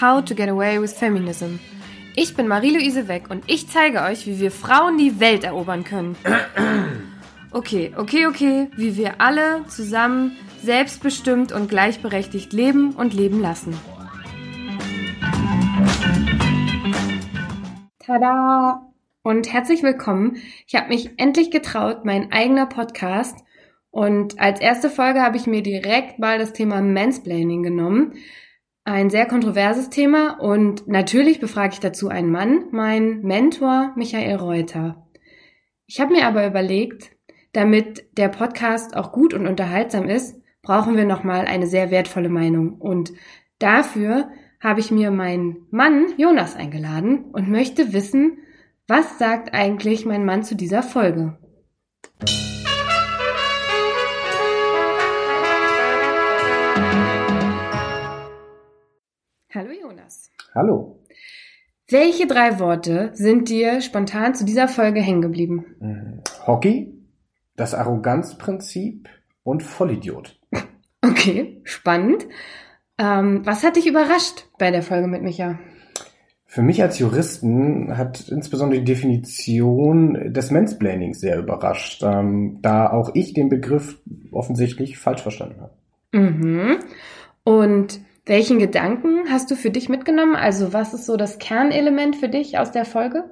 How to Get Away with Feminism. Ich bin Marie-Louise Weck und ich zeige euch, wie wir Frauen die Welt erobern können. Okay, okay, okay, wie wir alle zusammen selbstbestimmt und gleichberechtigt leben und leben lassen. Tada! Und herzlich willkommen. Ich habe mich endlich getraut, mein eigener Podcast. Und als erste Folge habe ich mir direkt mal das Thema Mansplaining genommen. Ein sehr kontroverses Thema und natürlich befrage ich dazu einen Mann, mein Mentor Michael Reuter. Ich habe mir aber überlegt, damit der Podcast auch gut und unterhaltsam ist, brauchen wir nochmal eine sehr wertvolle Meinung. Und dafür habe ich mir meinen Mann Jonas eingeladen und möchte wissen, was sagt eigentlich mein Mann zu dieser Folge? Hallo. Welche drei Worte sind dir spontan zu dieser Folge hängen geblieben? Mhm. Hockey, das Arroganzprinzip und Vollidiot. Okay, spannend. Ähm, was hat dich überrascht bei der Folge mit Micha? Für mich als Juristen hat insbesondere die Definition des Mansplainings sehr überrascht, ähm, da auch ich den Begriff offensichtlich falsch verstanden habe. Mhm. Und welchen Gedanken hast du für dich mitgenommen? Also was ist so das Kernelement für dich aus der Folge?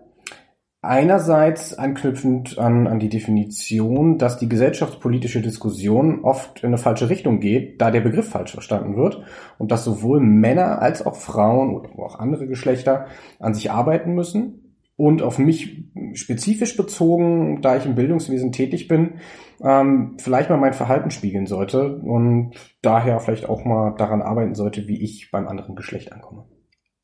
Einerseits anknüpfend an, an die Definition, dass die gesellschaftspolitische Diskussion oft in eine falsche Richtung geht, da der Begriff falsch verstanden wird und dass sowohl Männer als auch Frauen oder auch andere Geschlechter an sich arbeiten müssen und auf mich spezifisch bezogen, da ich im Bildungswesen tätig bin, ähm, vielleicht mal mein Verhalten spiegeln sollte und daher vielleicht auch mal daran arbeiten sollte, wie ich beim anderen Geschlecht ankomme.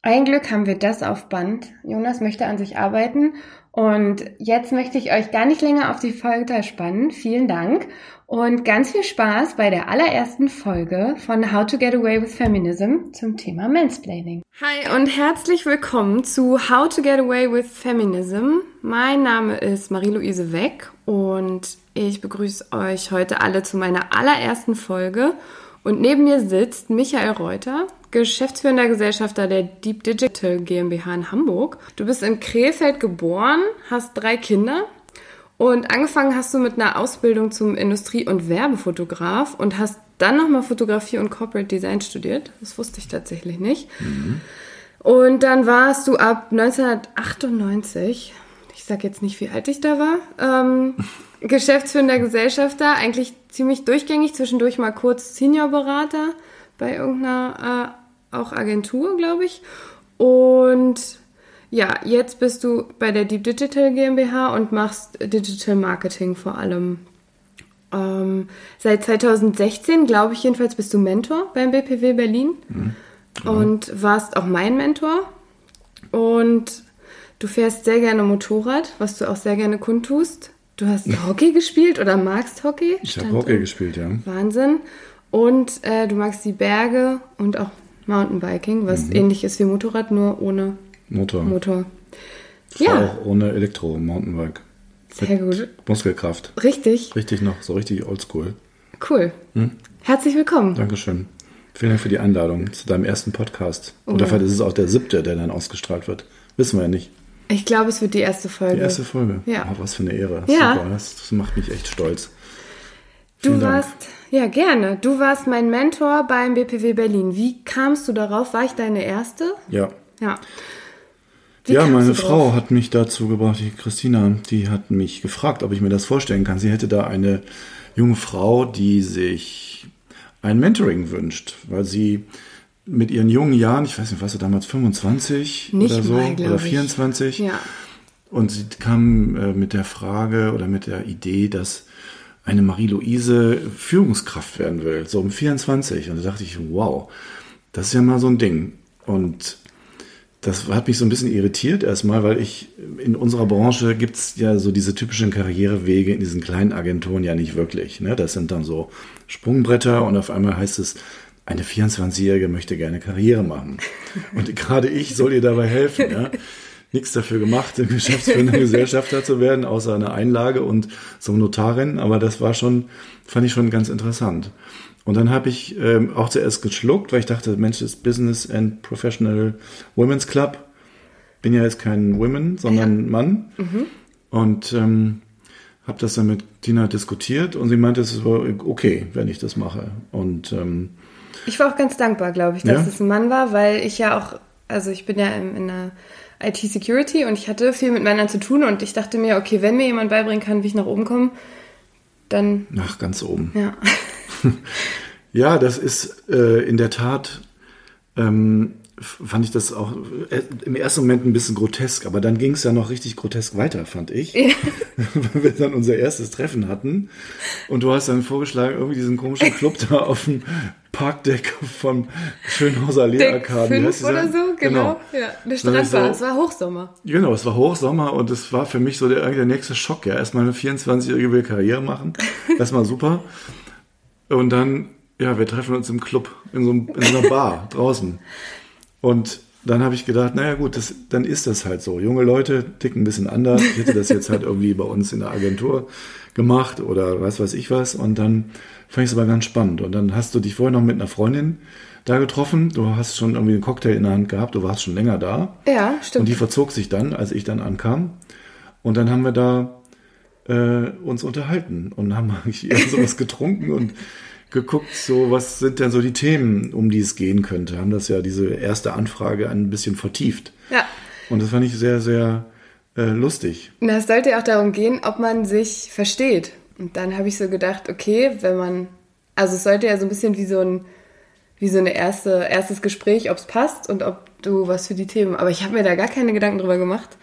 Ein Glück haben wir das auf Band. Jonas möchte an sich arbeiten und jetzt möchte ich euch gar nicht länger auf die Folter spannen. Vielen Dank und ganz viel Spaß bei der allerersten Folge von How to Get Away with Feminism zum Thema Mansplaining. Hi und herzlich willkommen zu How to Get Away with Feminism. Mein Name ist Marie-Louise Weck und ich begrüße euch heute alle zu meiner allerersten Folge. Und neben mir sitzt Michael Reuter, geschäftsführender Gesellschafter der Deep Digital GmbH in Hamburg. Du bist in Krefeld geboren, hast drei Kinder und angefangen hast du mit einer Ausbildung zum Industrie- und Werbefotograf und hast dann nochmal Fotografie und Corporate Design studiert. Das wusste ich tatsächlich nicht. Mhm. Und dann warst du ab 1998, ich sag jetzt nicht, wie alt ich da war, ähm, geschäftsführender Gesellschafter, eigentlich ziemlich durchgängig, zwischendurch mal kurz Seniorberater bei irgendeiner äh, auch Agentur, glaube ich. Und ja, jetzt bist du bei der Deep Digital GmbH und machst Digital Marketing vor allem. Ähm, seit 2016, glaube ich jedenfalls, bist du Mentor beim BPW Berlin mhm. und warst auch mein Mentor. Und du fährst sehr gerne Motorrad, was du auch sehr gerne kundtust. Du hast Hockey gespielt oder magst Hockey? Ich habe Hockey gespielt, ja. Wahnsinn. Und äh, du magst die Berge und auch Mountainbiking, was mhm. ähnlich ist wie Motorrad, nur ohne Motor. Motor. Ja. Auch ohne Elektro-Mountainbike. Sehr gut. Muskelkraft. Richtig. Richtig noch, so richtig oldschool. Cool. Hm? Herzlich willkommen. Dankeschön. Vielen Dank für die Einladung zu deinem ersten Podcast. Oh. Oder vielleicht ist es auch der siebte, der dann ausgestrahlt wird. Wissen wir ja nicht. Ich glaube, es wird die erste Folge. Die erste Folge. Ja. Oh, was für eine Ehre. Ja. Super. Das macht mich echt stolz. Vielen du warst, Dank. ja gerne, du warst mein Mentor beim BPW Berlin. Wie kamst du darauf? War ich deine erste? Ja. Ja. Wie ja, meine Frau hat mich dazu gebracht, die Christina, die hat mich gefragt, ob ich mir das vorstellen kann. Sie hätte da eine junge Frau, die sich ein Mentoring wünscht, weil sie mit ihren jungen Jahren, ich weiß nicht, was sie damals 25 nicht oder so mal, oder 24. Ja. Und sie kam äh, mit der Frage oder mit der Idee, dass eine Marie-Louise Führungskraft werden will, so um 24. Und da dachte ich, wow, das ist ja mal so ein Ding. Und das hat mich so ein bisschen irritiert erstmal, weil ich in unserer Branche gibt es ja so diese typischen Karrierewege in diesen kleinen Agenturen ja nicht wirklich. Ne? Das sind dann so Sprungbretter und auf einmal heißt es, eine 24-Jährige möchte gerne Karriere machen. Und gerade ich soll ihr dabei helfen. Ja? Nichts dafür gemacht, geschäftsführender Gesellschafter zu werden, außer eine Einlage und zum Notarin. Aber das war schon, fand ich schon ganz interessant. Und dann habe ich ähm, auch zuerst geschluckt, weil ich dachte, Mensch, das Business and Professional Women's Club. Bin ja jetzt kein Women, sondern ja. Mann. Mhm. Und ähm, habe das dann mit Tina diskutiert und sie meinte, es ist okay, wenn ich das mache. Und ähm, ich war auch ganz dankbar, glaube ich, dass ja? es ein Mann war, weil ich ja auch, also ich bin ja in, in der IT-Security und ich hatte viel mit Männern zu tun und ich dachte mir, okay, wenn mir jemand beibringen kann, wie ich nach oben komme, dann. Ach, ganz oben. Ja. ja, das ist äh, in der Tat ähm, fand ich das auch äh, im ersten Moment ein bisschen grotesk, aber dann ging es ja noch richtig grotesk weiter, fand ich. Ja. Weil wir dann unser erstes Treffen hatten und du hast dann vorgeschlagen, irgendwie diesen komischen Club da auf dem Parkdeck vom Schönhauser Lehrarkaden. Fünf oder so, genau. genau. Ja, der Strand war, es war Hochsommer. Genau, es war Hochsommer und es war für mich so der, der nächste Schock. Ja, erstmal eine 24-Jährige will Karriere machen, erstmal super. Und dann, ja, wir treffen uns im Club, in so, in so einer Bar draußen. Und dann habe ich gedacht, naja gut, das, dann ist das halt so. Junge Leute ticken ein bisschen anders. Ich hätte das jetzt halt irgendwie bei uns in der Agentur gemacht oder was weiß ich was. Und dann fand ich es aber ganz spannend. Und dann hast du dich vorher noch mit einer Freundin da getroffen. Du hast schon irgendwie einen Cocktail in der Hand gehabt. Du warst schon länger da. Ja, stimmt. Und die verzog sich dann, als ich dann ankam. Und dann haben wir da äh, uns unterhalten und haben eigentlich eher sowas getrunken und geguckt, so was sind denn so die Themen, um die es gehen könnte. Haben das ja diese erste Anfrage ein bisschen vertieft. Ja. Und das fand ich sehr, sehr äh, lustig. Na, es sollte ja auch darum gehen, ob man sich versteht. Und dann habe ich so gedacht, okay, wenn man, also es sollte ja so ein bisschen wie so ein, wie so eine erste, erstes Gespräch, ob es passt und ob du was für die Themen. Aber ich habe mir da gar keine Gedanken drüber gemacht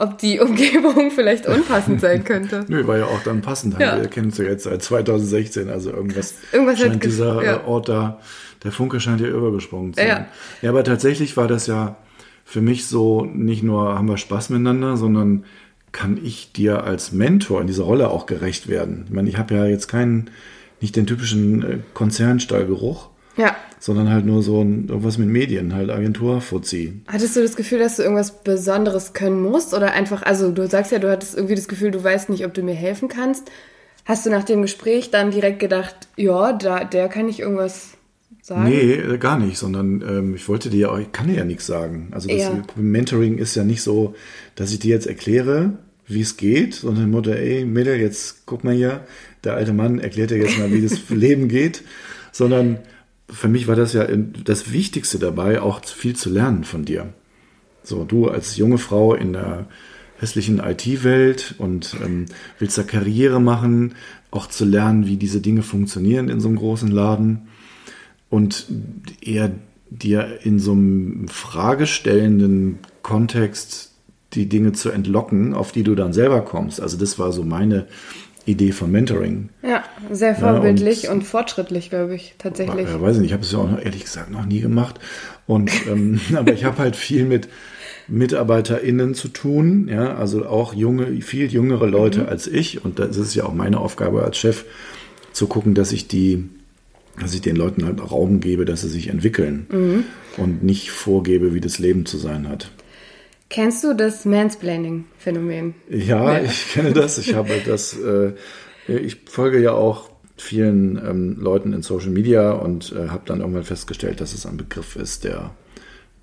ob die Umgebung vielleicht unpassend sein könnte. Nö, war ja auch dann passend. Ja. Wir kennen es ja jetzt seit 2016, also irgendwas, irgendwas scheint dieser ja. Ort da, der Funke scheint ja übergesprungen zu sein. Ja. ja, aber tatsächlich war das ja für mich so, nicht nur haben wir Spaß miteinander, sondern kann ich dir als Mentor in dieser Rolle auch gerecht werden? Ich meine, ich habe ja jetzt keinen, nicht den typischen äh, Konzernstallgeruch. Ja sondern halt nur so ein, irgendwas mit Medien, halt Agentur, Fuzzi. Hattest du das Gefühl, dass du irgendwas Besonderes können musst oder einfach, also du sagst ja, du hattest irgendwie das Gefühl, du weißt nicht, ob du mir helfen kannst. Hast du nach dem Gespräch dann direkt gedacht, ja, da, der kann ich irgendwas sagen? Nee, äh, gar nicht, sondern ähm, ich wollte dir ja auch, ich kann dir ja nichts sagen. Also das ja. Mentoring ist ja nicht so, dass ich dir jetzt erkläre, wie es geht, sondern Mutter, ey, Mädel, jetzt guck mal hier, der alte Mann erklärt dir jetzt mal, wie das Leben geht, sondern für mich war das ja das Wichtigste dabei, auch viel zu lernen von dir. So, du als junge Frau in der hässlichen IT-Welt und ähm, willst da Karriere machen, auch zu lernen, wie diese Dinge funktionieren in so einem großen Laden und eher dir in so einem fragestellenden Kontext die Dinge zu entlocken, auf die du dann selber kommst. Also das war so meine Idee von Mentoring. Ja, sehr vorbildlich ja, und, und, fortschrittlich, glaube ich, tatsächlich. Ja, weiß ich nicht, ich habe es ja auch noch, ehrlich gesagt noch nie gemacht. Und ähm, aber ich habe halt viel mit MitarbeiterInnen zu tun, ja, also auch junge, viel jüngere Leute mhm. als ich. Und das ist ja auch meine Aufgabe als Chef, zu gucken, dass ich die, dass ich den Leuten halt Raum gebe, dass sie sich entwickeln mhm. und nicht vorgebe, wie das Leben zu sein hat. Kennst du das Mansplaining-Phänomen? Ja, ja, ich kenne das. Ich habe das, äh, ich folge ja auch vielen ähm, Leuten in Social Media und äh, habe dann irgendwann festgestellt, dass es ein Begriff ist, der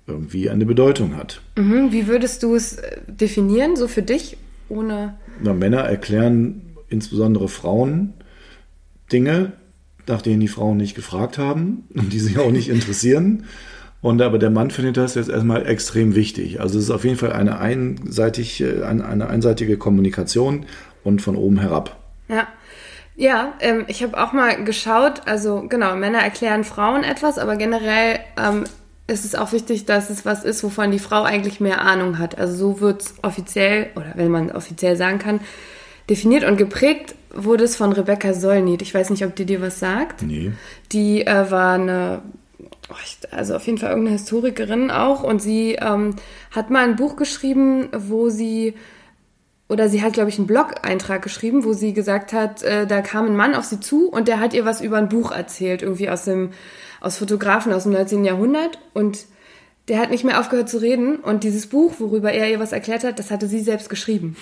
irgendwie eine Bedeutung hat. Mhm. Wie würdest du es äh, definieren, so für dich, ohne. Na, Männer erklären insbesondere Frauen Dinge, nach denen die Frauen nicht gefragt haben und die sich auch nicht interessieren. Und aber der Mann findet das jetzt erstmal extrem wichtig. Also es ist auf jeden Fall eine, einseitig, äh, eine, eine einseitige Kommunikation und von oben herab. Ja. Ja, ähm, ich habe auch mal geschaut, also genau, Männer erklären Frauen etwas, aber generell ähm, ist es auch wichtig, dass es was ist, wovon die Frau eigentlich mehr Ahnung hat. Also so wird es offiziell, oder wenn man offiziell sagen kann, definiert und geprägt wurde es von Rebecca Solnit. Ich weiß nicht, ob die dir was sagt. Nee. Die äh, war eine also auf jeden Fall irgendeine Historikerin auch und sie ähm, hat mal ein Buch geschrieben, wo sie oder sie hat, glaube ich, einen Blog-Eintrag geschrieben, wo sie gesagt hat, äh, da kam ein Mann auf sie zu und der hat ihr was über ein Buch erzählt, irgendwie aus dem, aus Fotografen aus dem 19. Jahrhundert. Und der hat nicht mehr aufgehört zu reden und dieses Buch, worüber er ihr was erklärt hat, das hatte sie selbst geschrieben.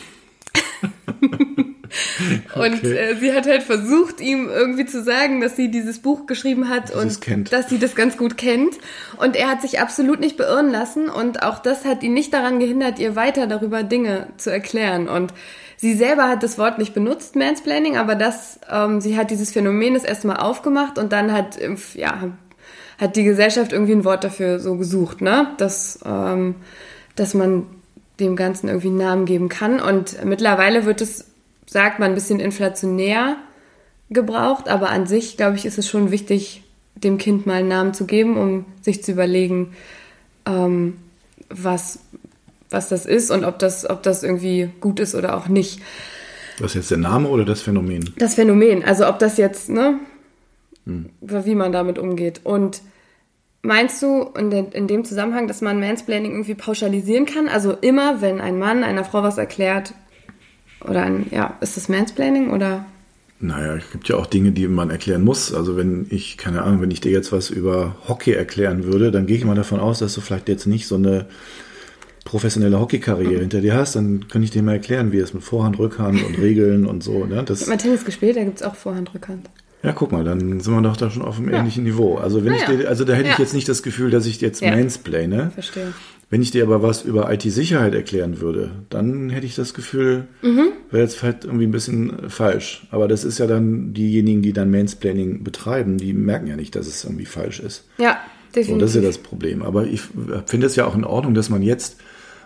Und okay. äh, sie hat halt versucht, ihm irgendwie zu sagen, dass sie dieses Buch geschrieben hat dass und dass sie das ganz gut kennt. Und er hat sich absolut nicht beirren lassen und auch das hat ihn nicht daran gehindert, ihr weiter darüber Dinge zu erklären. Und sie selber hat das Wort nicht benutzt, Mansplaining, aber das, ähm, sie hat dieses Phänomen das erstmal aufgemacht und dann hat, ja, hat die Gesellschaft irgendwie ein Wort dafür so gesucht, ne? Dass, ähm, dass man dem Ganzen irgendwie einen Namen geben kann. Und mittlerweile wird es sagt man, ein bisschen inflationär gebraucht, aber an sich, glaube ich, ist es schon wichtig, dem Kind mal einen Namen zu geben, um sich zu überlegen, ähm, was, was das ist und ob das, ob das irgendwie gut ist oder auch nicht. Was ist jetzt der Name oder das Phänomen? Das Phänomen, also ob das jetzt, ne, hm. wie man damit umgeht. Und meinst du in, de, in dem Zusammenhang, dass man Mansplaining irgendwie pauschalisieren kann? Also immer, wenn ein Mann einer Frau was erklärt, oder ein, ja, ist das Mansplaining oder? Naja, es gibt ja auch Dinge, die man erklären muss. Also wenn ich, keine Ahnung, wenn ich dir jetzt was über Hockey erklären würde, dann gehe ich mal davon aus, dass du vielleicht jetzt nicht so eine professionelle Hockeykarriere mhm. hinter dir hast, dann könnte ich dir mal erklären, wie es mit Vorhand, Rückhand und Regeln und so. Ne? Das, ich habe mal Tennis gespielt, da gibt es auch Vorhand, Rückhand. Ja, guck mal, dann sind wir doch da schon auf einem ja. ähnlichen Niveau. Also wenn naja. ich dir, also da hätte ja. ich jetzt nicht das Gefühl, dass ich jetzt ja. mansplaine. Verstehe. Wenn ich dir aber was über IT-Sicherheit erklären würde, dann hätte ich das Gefühl, mhm. wäre jetzt vielleicht irgendwie ein bisschen falsch. Aber das ist ja dann diejenigen, die dann Mansplaining betreiben, die merken ja nicht, dass es irgendwie falsch ist. Ja, definitiv. So, das ist ja das Problem. Aber ich finde es ja auch in Ordnung, dass man jetzt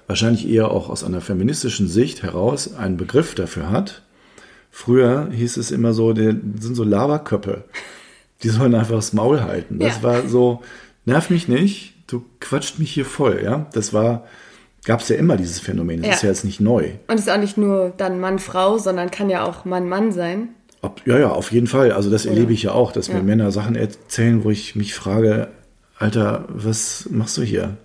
wahrscheinlich eher auch aus einer feministischen Sicht heraus einen Begriff dafür hat. Früher hieß es immer so, die sind so Lavaköppe. Die sollen einfach das Maul halten. Das ja. war so, nerv mich nicht, du quatscht mich hier voll, ja. Das war, gab es ja immer dieses Phänomen. Das ja. ist ja jetzt nicht neu. Und es ist auch nicht nur dann Mann-Frau, sondern kann ja auch Mann-Mann sein. Ob, ja, ja, auf jeden Fall. Also das erlebe ich ja auch, dass ja. mir Männer Sachen erzählen, wo ich mich frage, Alter, was machst du hier?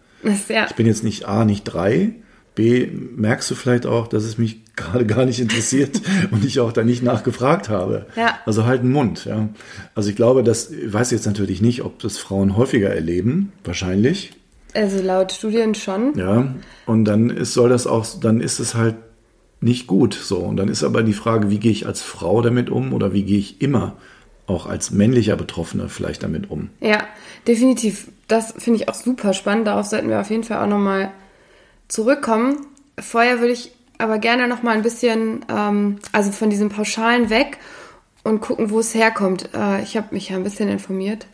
Ja. Ich bin jetzt nicht A, nicht drei. B, merkst du vielleicht auch, dass es mich gerade gar nicht interessiert und ich auch da nicht nachgefragt habe. Ja. Also halt einen Mund, ja. Also ich glaube, das ich weiß jetzt natürlich nicht, ob das Frauen häufiger erleben, wahrscheinlich. Also laut Studien schon. Ja. Und dann ist, soll das auch, dann ist es halt nicht gut so. Und dann ist aber die Frage, wie gehe ich als Frau damit um oder wie gehe ich immer auch als männlicher Betroffener vielleicht damit um? Ja, definitiv. Das finde ich auch super spannend. Darauf sollten wir auf jeden Fall auch nochmal zurückkommen. Vorher würde ich aber gerne noch mal ein bisschen, ähm, also von diesem Pauschalen weg und gucken, wo es herkommt. Äh, ich habe mich ja ein bisschen informiert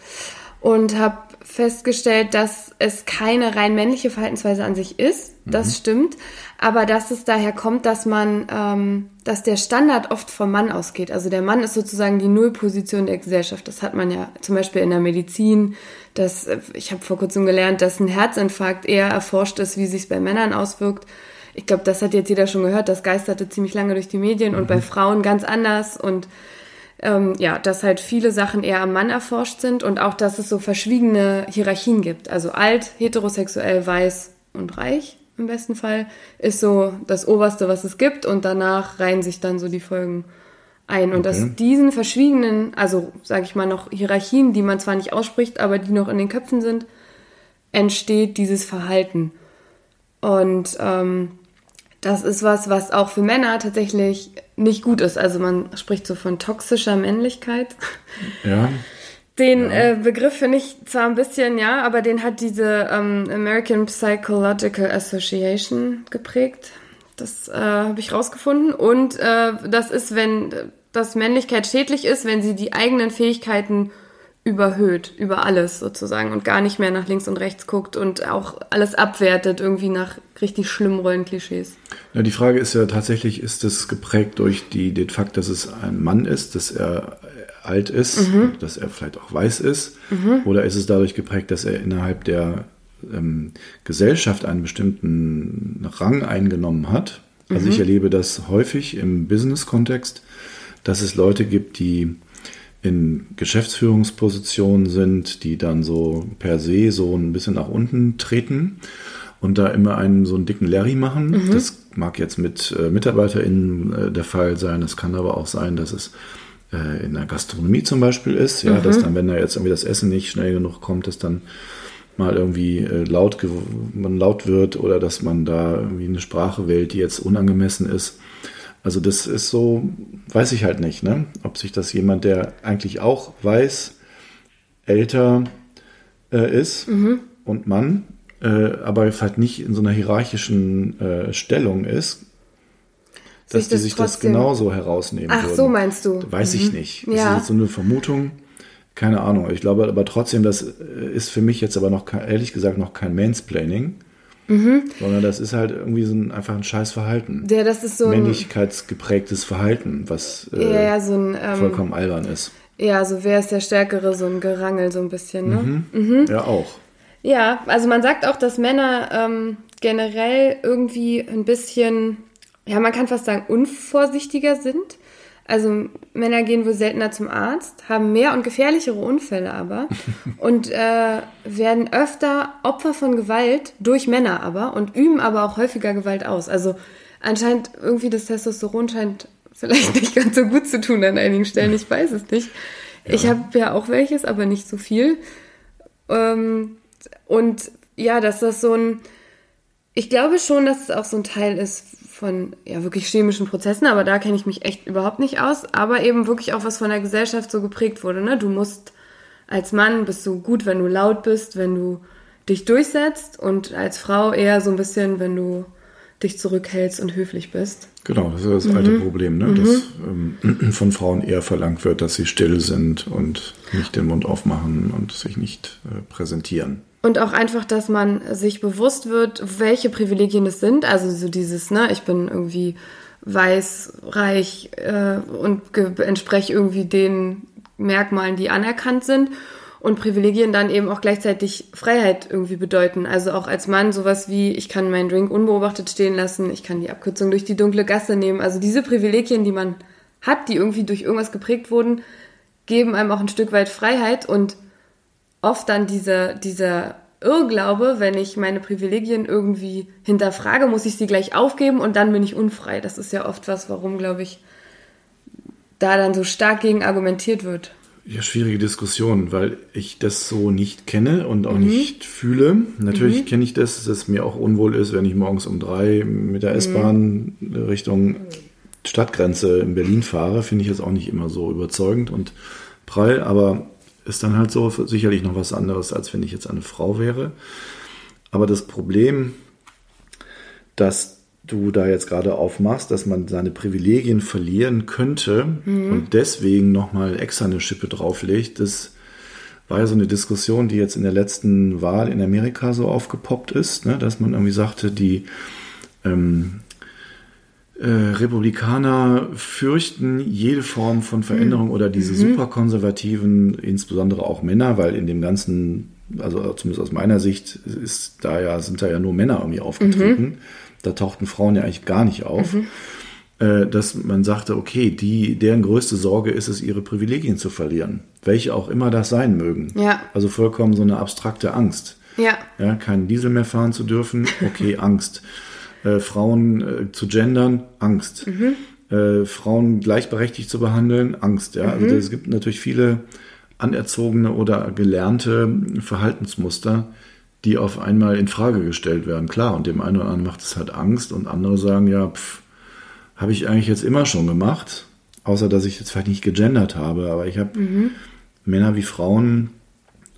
und habe festgestellt, dass es keine rein männliche Verhaltensweise an sich ist. Das mhm. stimmt. Aber dass es daher kommt, dass man, ähm, dass der Standard oft vom Mann ausgeht. Also der Mann ist sozusagen die Nullposition der Gesellschaft. Das hat man ja zum Beispiel in der Medizin. Dass, ich habe vor kurzem gelernt, dass ein Herzinfarkt eher erforscht ist, wie sich es bei Männern auswirkt. Ich glaube, das hat jetzt jeder schon gehört. Das geisterte ziemlich lange durch die Medien mhm. und bei mhm. Frauen ganz anders. Und ähm, ja, dass halt viele Sachen eher am Mann erforscht sind und auch, dass es so verschwiegene Hierarchien gibt. Also alt, heterosexuell, weiß und reich im besten Fall ist so das Oberste, was es gibt und danach reihen sich dann so die Folgen ein. Und okay. dass diesen verschwiegenen, also sage ich mal noch Hierarchien, die man zwar nicht ausspricht, aber die noch in den Köpfen sind, entsteht dieses Verhalten. Und ähm, das ist was, was auch für Männer tatsächlich nicht gut ist. Also man spricht so von toxischer Männlichkeit. Ja. Den ja. äh, Begriff finde ich zwar ein bisschen, ja, aber den hat diese ähm, American Psychological Association geprägt. Das äh, habe ich rausgefunden. Und äh, das ist, wenn das Männlichkeit schädlich ist, wenn sie die eigenen Fähigkeiten überhöht, über alles sozusagen und gar nicht mehr nach links und rechts guckt und auch alles abwertet, irgendwie nach richtig schlimmen Rollenklischees. Ja, die Frage ist ja tatsächlich, ist es geprägt durch die, den Fakt, dass es ein Mann ist, dass er alt ist, mhm. dass er vielleicht auch weiß ist, mhm. oder ist es dadurch geprägt, dass er innerhalb der ähm, Gesellschaft einen bestimmten Rang eingenommen hat? Also mhm. ich erlebe das häufig im Business-Kontext, dass es Leute gibt, die in Geschäftsführungspositionen sind, die dann so per se so ein bisschen nach unten treten und da immer einen so einen dicken Larry machen. Mhm. Das mag jetzt mit äh, MitarbeiterInnen äh, der Fall sein. Es kann aber auch sein, dass es äh, in der Gastronomie zum Beispiel ist, ja, mhm. dass dann, wenn da jetzt irgendwie das Essen nicht schnell genug kommt, dass dann mal irgendwie äh, laut, man laut wird oder dass man da irgendwie eine Sprache wählt, die jetzt unangemessen ist. Also das ist so, weiß ich halt nicht, ne? Ob sich das jemand, der eigentlich auch weiß, älter äh, ist mhm. und Mann, äh, aber halt nicht in so einer hierarchischen äh, Stellung ist, dass die sich das genauso herausnehmen Ach, würden. so meinst du? Weiß mhm. ich nicht. Das ja. ist jetzt so eine Vermutung. Keine Ahnung. Ich glaube aber trotzdem, das ist für mich jetzt aber noch, ehrlich gesagt, noch kein Mansplaining. Mhm. Sondern das ist halt irgendwie so ein, einfach ein scheiß Verhalten. Ja, das ist so ein Männlichkeitsgeprägtes Verhalten, was äh, ja, ja, so ein, ähm, vollkommen albern ist. Ja, so wer ist der Stärkere, so ein Gerangel so ein bisschen, ne? Mhm. Mhm. Ja, auch. Ja, also man sagt auch, dass Männer ähm, generell irgendwie ein bisschen, ja, man kann fast sagen, unvorsichtiger sind. Also Männer gehen wohl seltener zum Arzt, haben mehr und gefährlichere Unfälle aber und äh, werden öfter Opfer von Gewalt durch Männer aber und üben aber auch häufiger Gewalt aus. Also anscheinend irgendwie das Testosteron scheint vielleicht nicht ganz so gut zu tun an einigen Stellen. Ich weiß es nicht. Ja. Ich habe ja auch welches, aber nicht so viel. Ähm, und ja, dass das so ein, ich glaube schon, dass es auch so ein Teil ist von ja wirklich chemischen Prozessen, aber da kenne ich mich echt überhaupt nicht aus. Aber eben wirklich auch was von der Gesellschaft so geprägt wurde. Ne? Du musst als Mann bist du gut, wenn du laut bist, wenn du dich durchsetzt und als Frau eher so ein bisschen, wenn du dich zurückhältst und höflich bist. Genau, das ist das mhm. alte Problem, ne? Mhm. dass ähm, von Frauen eher verlangt wird, dass sie still sind und nicht den Mund aufmachen und sich nicht äh, präsentieren. Und auch einfach, dass man sich bewusst wird, welche Privilegien es sind. Also so dieses, ne, ich bin irgendwie weiß, reich äh, und entspreche irgendwie den Merkmalen, die anerkannt sind. Und Privilegien dann eben auch gleichzeitig Freiheit irgendwie bedeuten. Also auch als Mann sowas wie, ich kann meinen Drink unbeobachtet stehen lassen, ich kann die Abkürzung durch die dunkle Gasse nehmen. Also diese Privilegien, die man hat, die irgendwie durch irgendwas geprägt wurden, geben einem auch ein Stück weit Freiheit und oft dann dieser, dieser Irrglaube, wenn ich meine Privilegien irgendwie hinterfrage, muss ich sie gleich aufgeben und dann bin ich unfrei. Das ist ja oft was, warum, glaube ich, da dann so stark gegen argumentiert wird. Ja, schwierige Diskussion, weil ich das so nicht kenne und auch mhm. nicht fühle. Natürlich mhm. kenne ich das, dass es mir auch unwohl ist, wenn ich morgens um drei mit der S-Bahn mhm. Richtung Stadtgrenze in Berlin fahre. Finde ich jetzt auch nicht immer so überzeugend und prall, aber ist dann halt so sicherlich noch was anderes, als wenn ich jetzt eine Frau wäre. Aber das Problem, dass du da jetzt gerade aufmachst, dass man seine Privilegien verlieren könnte mhm. und deswegen nochmal extra eine Schippe drauflegt, das war ja so eine Diskussion, die jetzt in der letzten Wahl in Amerika so aufgepoppt ist, ne? dass man irgendwie sagte, die ähm, äh, Republikaner fürchten jede Form von Veränderung mhm. oder diese mhm. superkonservativen, insbesondere auch Männer, weil in dem ganzen, also zumindest aus meiner Sicht, ist da ja, sind da ja nur Männer irgendwie aufgetreten. Mhm. Da tauchten Frauen ja eigentlich gar nicht auf. Mhm. Äh, dass man sagte, okay, die, deren größte Sorge ist es, ihre Privilegien zu verlieren. Welche auch immer das sein mögen. Ja. Also vollkommen so eine abstrakte Angst. Ja. Ja, keinen Diesel mehr fahren zu dürfen, okay, Angst äh, Frauen äh, zu gendern, Angst. Mhm. Äh, Frauen gleichberechtigt zu behandeln, Angst. Ja? Also mhm. Also es gibt natürlich viele anerzogene oder gelernte Verhaltensmuster, die auf einmal in Frage gestellt werden. Klar, und dem einen oder anderen macht es halt Angst und andere sagen, ja, habe ich eigentlich jetzt immer schon gemacht, außer dass ich jetzt vielleicht nicht gegendert habe, aber ich habe mhm. Männer wie Frauen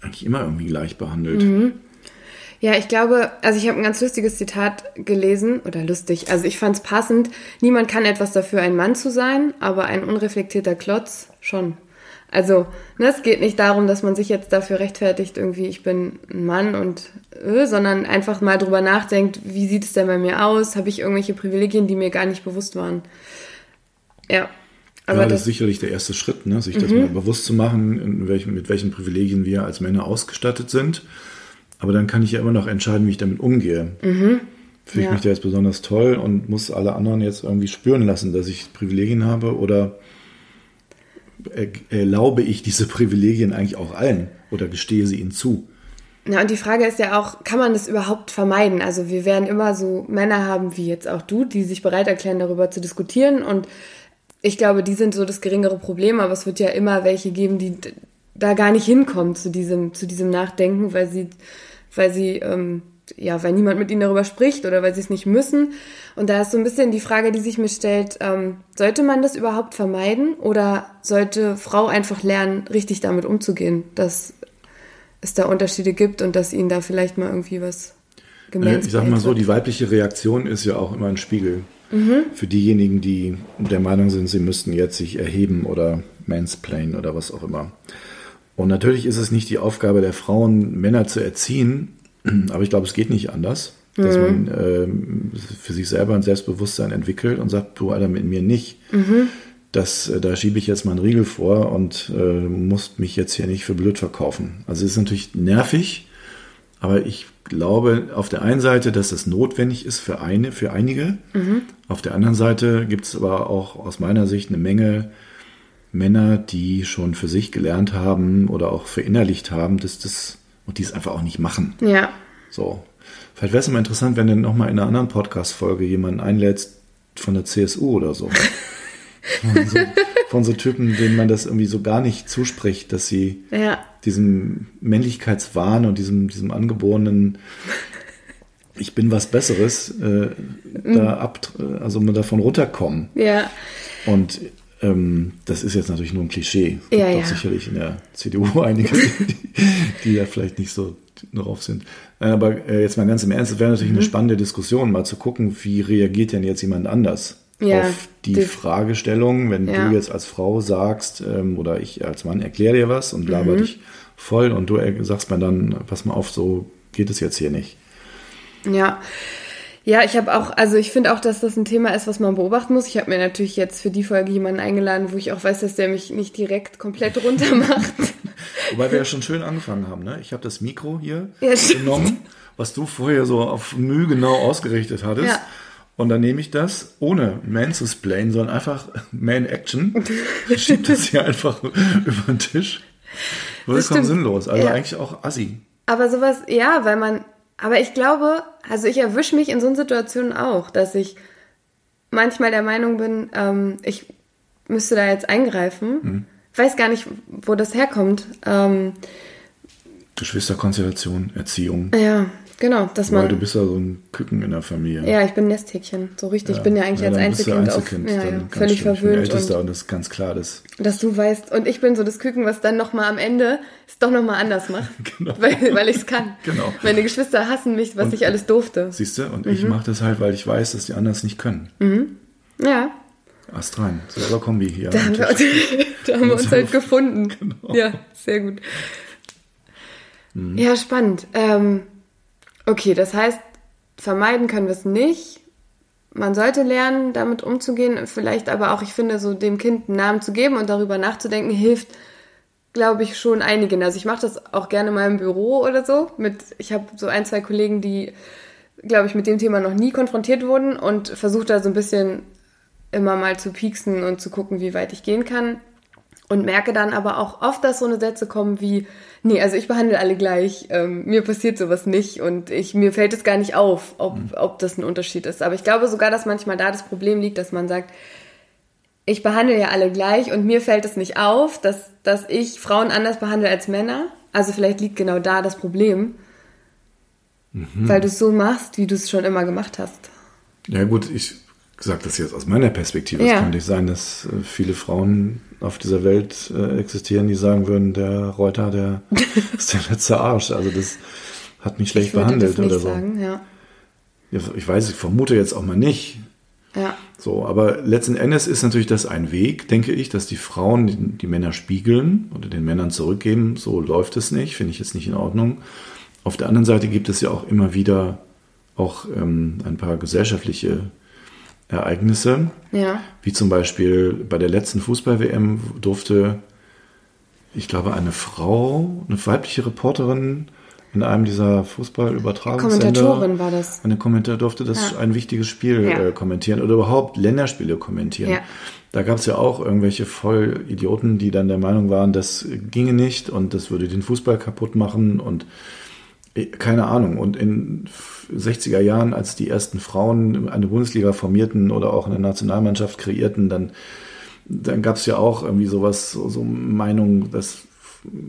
eigentlich immer irgendwie gleich behandelt. Mhm. Ja, ich glaube, also ich habe ein ganz lustiges Zitat gelesen, oder lustig, also ich fand es passend. Niemand kann etwas dafür, ein Mann zu sein, aber ein unreflektierter Klotz schon. Also, ne, es geht nicht darum, dass man sich jetzt dafür rechtfertigt, irgendwie, ich bin ein Mann und, äh, sondern einfach mal drüber nachdenkt, wie sieht es denn bei mir aus? Habe ich irgendwelche Privilegien, die mir gar nicht bewusst waren? Ja. Aber ja, das, das ist sicherlich der erste Schritt, ne? sich das mhm. mal bewusst zu machen, welchen, mit welchen Privilegien wir als Männer ausgestattet sind aber dann kann ich ja immer noch entscheiden, wie ich damit umgehe. Mhm. Fühle ich ja. mich da jetzt besonders toll und muss alle anderen jetzt irgendwie spüren lassen, dass ich Privilegien habe oder erlaube ich diese Privilegien eigentlich auch allen oder gestehe sie ihnen zu? Ja, und die Frage ist ja auch, kann man das überhaupt vermeiden? Also wir werden immer so Männer haben wie jetzt auch du, die sich bereit erklären, darüber zu diskutieren. Und ich glaube, die sind so das geringere Problem, aber es wird ja immer welche geben, die da gar nicht hinkommt zu diesem, zu diesem Nachdenken, weil sie, weil sie, ähm, ja, weil niemand mit ihnen darüber spricht oder weil sie es nicht müssen. Und da ist so ein bisschen die Frage, die sich mir stellt, ähm, sollte man das überhaupt vermeiden oder sollte Frau einfach lernen, richtig damit umzugehen, dass es da Unterschiede gibt und dass ihnen da vielleicht mal irgendwie was gemerkt Ich sag mal so, die weibliche Reaktion ist ja auch immer ein Spiegel. Mhm. Für diejenigen, die der Meinung sind, sie müssten jetzt sich erheben oder mansplain oder was auch immer. Und natürlich ist es nicht die Aufgabe der Frauen, Männer zu erziehen, aber ich glaube, es geht nicht anders, dass mhm. man äh, für sich selber ein Selbstbewusstsein entwickelt und sagt, du Alter, mit mir nicht. Mhm. Das, äh, da schiebe ich jetzt mal einen Riegel vor und äh, muss mich jetzt hier nicht für blöd verkaufen. Also es ist natürlich nervig, aber ich glaube auf der einen Seite, dass das notwendig ist für eine, für einige. Mhm. Auf der anderen Seite gibt es aber auch aus meiner Sicht eine Menge Männer, die schon für sich gelernt haben oder auch verinnerlicht haben, dass das und die es einfach auch nicht machen. Ja. So. Vielleicht wäre es mal interessant, wenn du nochmal in einer anderen Podcast-Folge jemanden einlädst von der CSU oder so. von, so von so Typen, denen man das irgendwie so gar nicht zuspricht, dass sie ja. diesem Männlichkeitswahn und diesem, diesem angeborenen ich bin was Besseres, äh, mhm. da ab, also davon runterkommen. Ja. Und das ist jetzt natürlich nur ein Klischee. Es ja, gibt ja. sicherlich in der CDU einige, die, die da vielleicht nicht so drauf sind. Aber äh, jetzt mal ganz im Ernst, es wäre natürlich mhm. eine spannende Diskussion, mal zu gucken, wie reagiert denn jetzt jemand anders ja, auf die, die Fragestellung, wenn ja. du jetzt als Frau sagst ähm, oder ich als Mann erkläre dir was und laber mhm. dich voll und du sagst mir dann, pass mal auf, so geht es jetzt hier nicht. Ja, ja, ich habe auch, also ich finde auch, dass das ein Thema ist, was man beobachten muss. Ich habe mir natürlich jetzt für die Folge jemanden eingeladen, wo ich auch weiß, dass der mich nicht direkt komplett runter macht. Wobei wir ja schon schön angefangen haben, ne? Ich habe das Mikro hier ja, genommen, was du vorher so auf Mühe genau ausgerichtet hattest. Ja. Und dann nehme ich das ohne Man zu splain, sondern einfach Man Action. Schieb das hier einfach über den Tisch. Vollkommen sinnlos. Also ja. eigentlich auch assi. Aber sowas, ja, weil man, aber ich glaube, also ich erwische mich in so Situationen auch, dass ich manchmal der Meinung bin, ähm, ich müsste da jetzt eingreifen. Mhm. Weiß gar nicht, wo das herkommt. Ähm, Geschwisterkonstellation, Erziehung. Ja, Genau, dass man. Weil du bist ja so ein Küken in der Familie. Ja, ich bin Nesthäkchen, so richtig. Ja. Ich bin ja eigentlich ja, als Einzelkind, Einzelkind auf, ja, ja, völlig schön. verwöhnt. Ich bin Ältester und, und das ist ganz klar, dass. Dass du weißt, und ich bin so das Küken, was dann nochmal am Ende es doch nochmal anders macht. genau. Weil, weil ich es kann. genau. Meine Geschwister hassen mich, was und, ich alles durfte. Siehst du, und mhm. ich mache das halt, weil ich weiß, dass die anderen es nicht können. Mhm. Ja. Ast rein. Selber Kombi hier. Da haben wir, da haben wir uns halt gefunden. Genau. Ja, sehr gut. Mhm. Ja, spannend. Ähm, Okay, das heißt, vermeiden können wir es nicht. Man sollte lernen, damit umzugehen, vielleicht aber auch, ich finde, so dem Kind einen Namen zu geben und darüber nachzudenken, hilft, glaube ich, schon einigen. Also ich mache das auch gerne mal im Büro oder so. Mit, ich habe so ein, zwei Kollegen, die, glaube ich, mit dem Thema noch nie konfrontiert wurden und versuche da so ein bisschen immer mal zu pieksen und zu gucken, wie weit ich gehen kann. Und merke dann aber auch oft, dass so eine Sätze kommen wie, nee, also ich behandle alle gleich, ähm, mir passiert sowas nicht und ich, mir fällt es gar nicht auf, ob, mhm. ob das ein Unterschied ist. Aber ich glaube sogar, dass manchmal da das Problem liegt, dass man sagt, ich behandle ja alle gleich und mir fällt es nicht auf, dass, dass ich Frauen anders behandle als Männer. Also vielleicht liegt genau da das Problem, mhm. weil du es so machst, wie du es schon immer gemacht hast. Ja gut, ich sage das jetzt aus meiner Perspektive. Ja. Es kann nicht sein, dass äh, viele Frauen auf dieser Welt äh, existieren, die sagen würden, der Reuter, der ist der letzte Arsch. Also das hat mich schlecht behandelt oder so. Sagen, ja. Ich weiß, ich vermute jetzt auch mal nicht. Ja. So, aber letzten Endes ist natürlich das ein Weg, denke ich, dass die Frauen die, die Männer spiegeln oder den Männern zurückgeben. So läuft es nicht, finde ich jetzt nicht in Ordnung. Auf der anderen Seite gibt es ja auch immer wieder auch ähm, ein paar gesellschaftliche Ereignisse. Ja. Wie zum Beispiel bei der letzten Fußball-WM durfte, ich glaube, eine Frau, eine weibliche Reporterin in einem dieser Fußballübertragungssender. Kommentatorin war das. Eine Kommentator durfte das ja. ein wichtiges Spiel ja. äh, kommentieren oder überhaupt Länderspiele kommentieren. Da gab es ja auch irgendwelche Vollidioten, die dann der Meinung waren, das ginge nicht und das würde den Fußball kaputt machen und keine Ahnung. Und in 60er Jahren, als die ersten Frauen eine Bundesliga formierten oder auch eine Nationalmannschaft kreierten, dann, dann gab es ja auch irgendwie sowas, so, so Meinungen, dass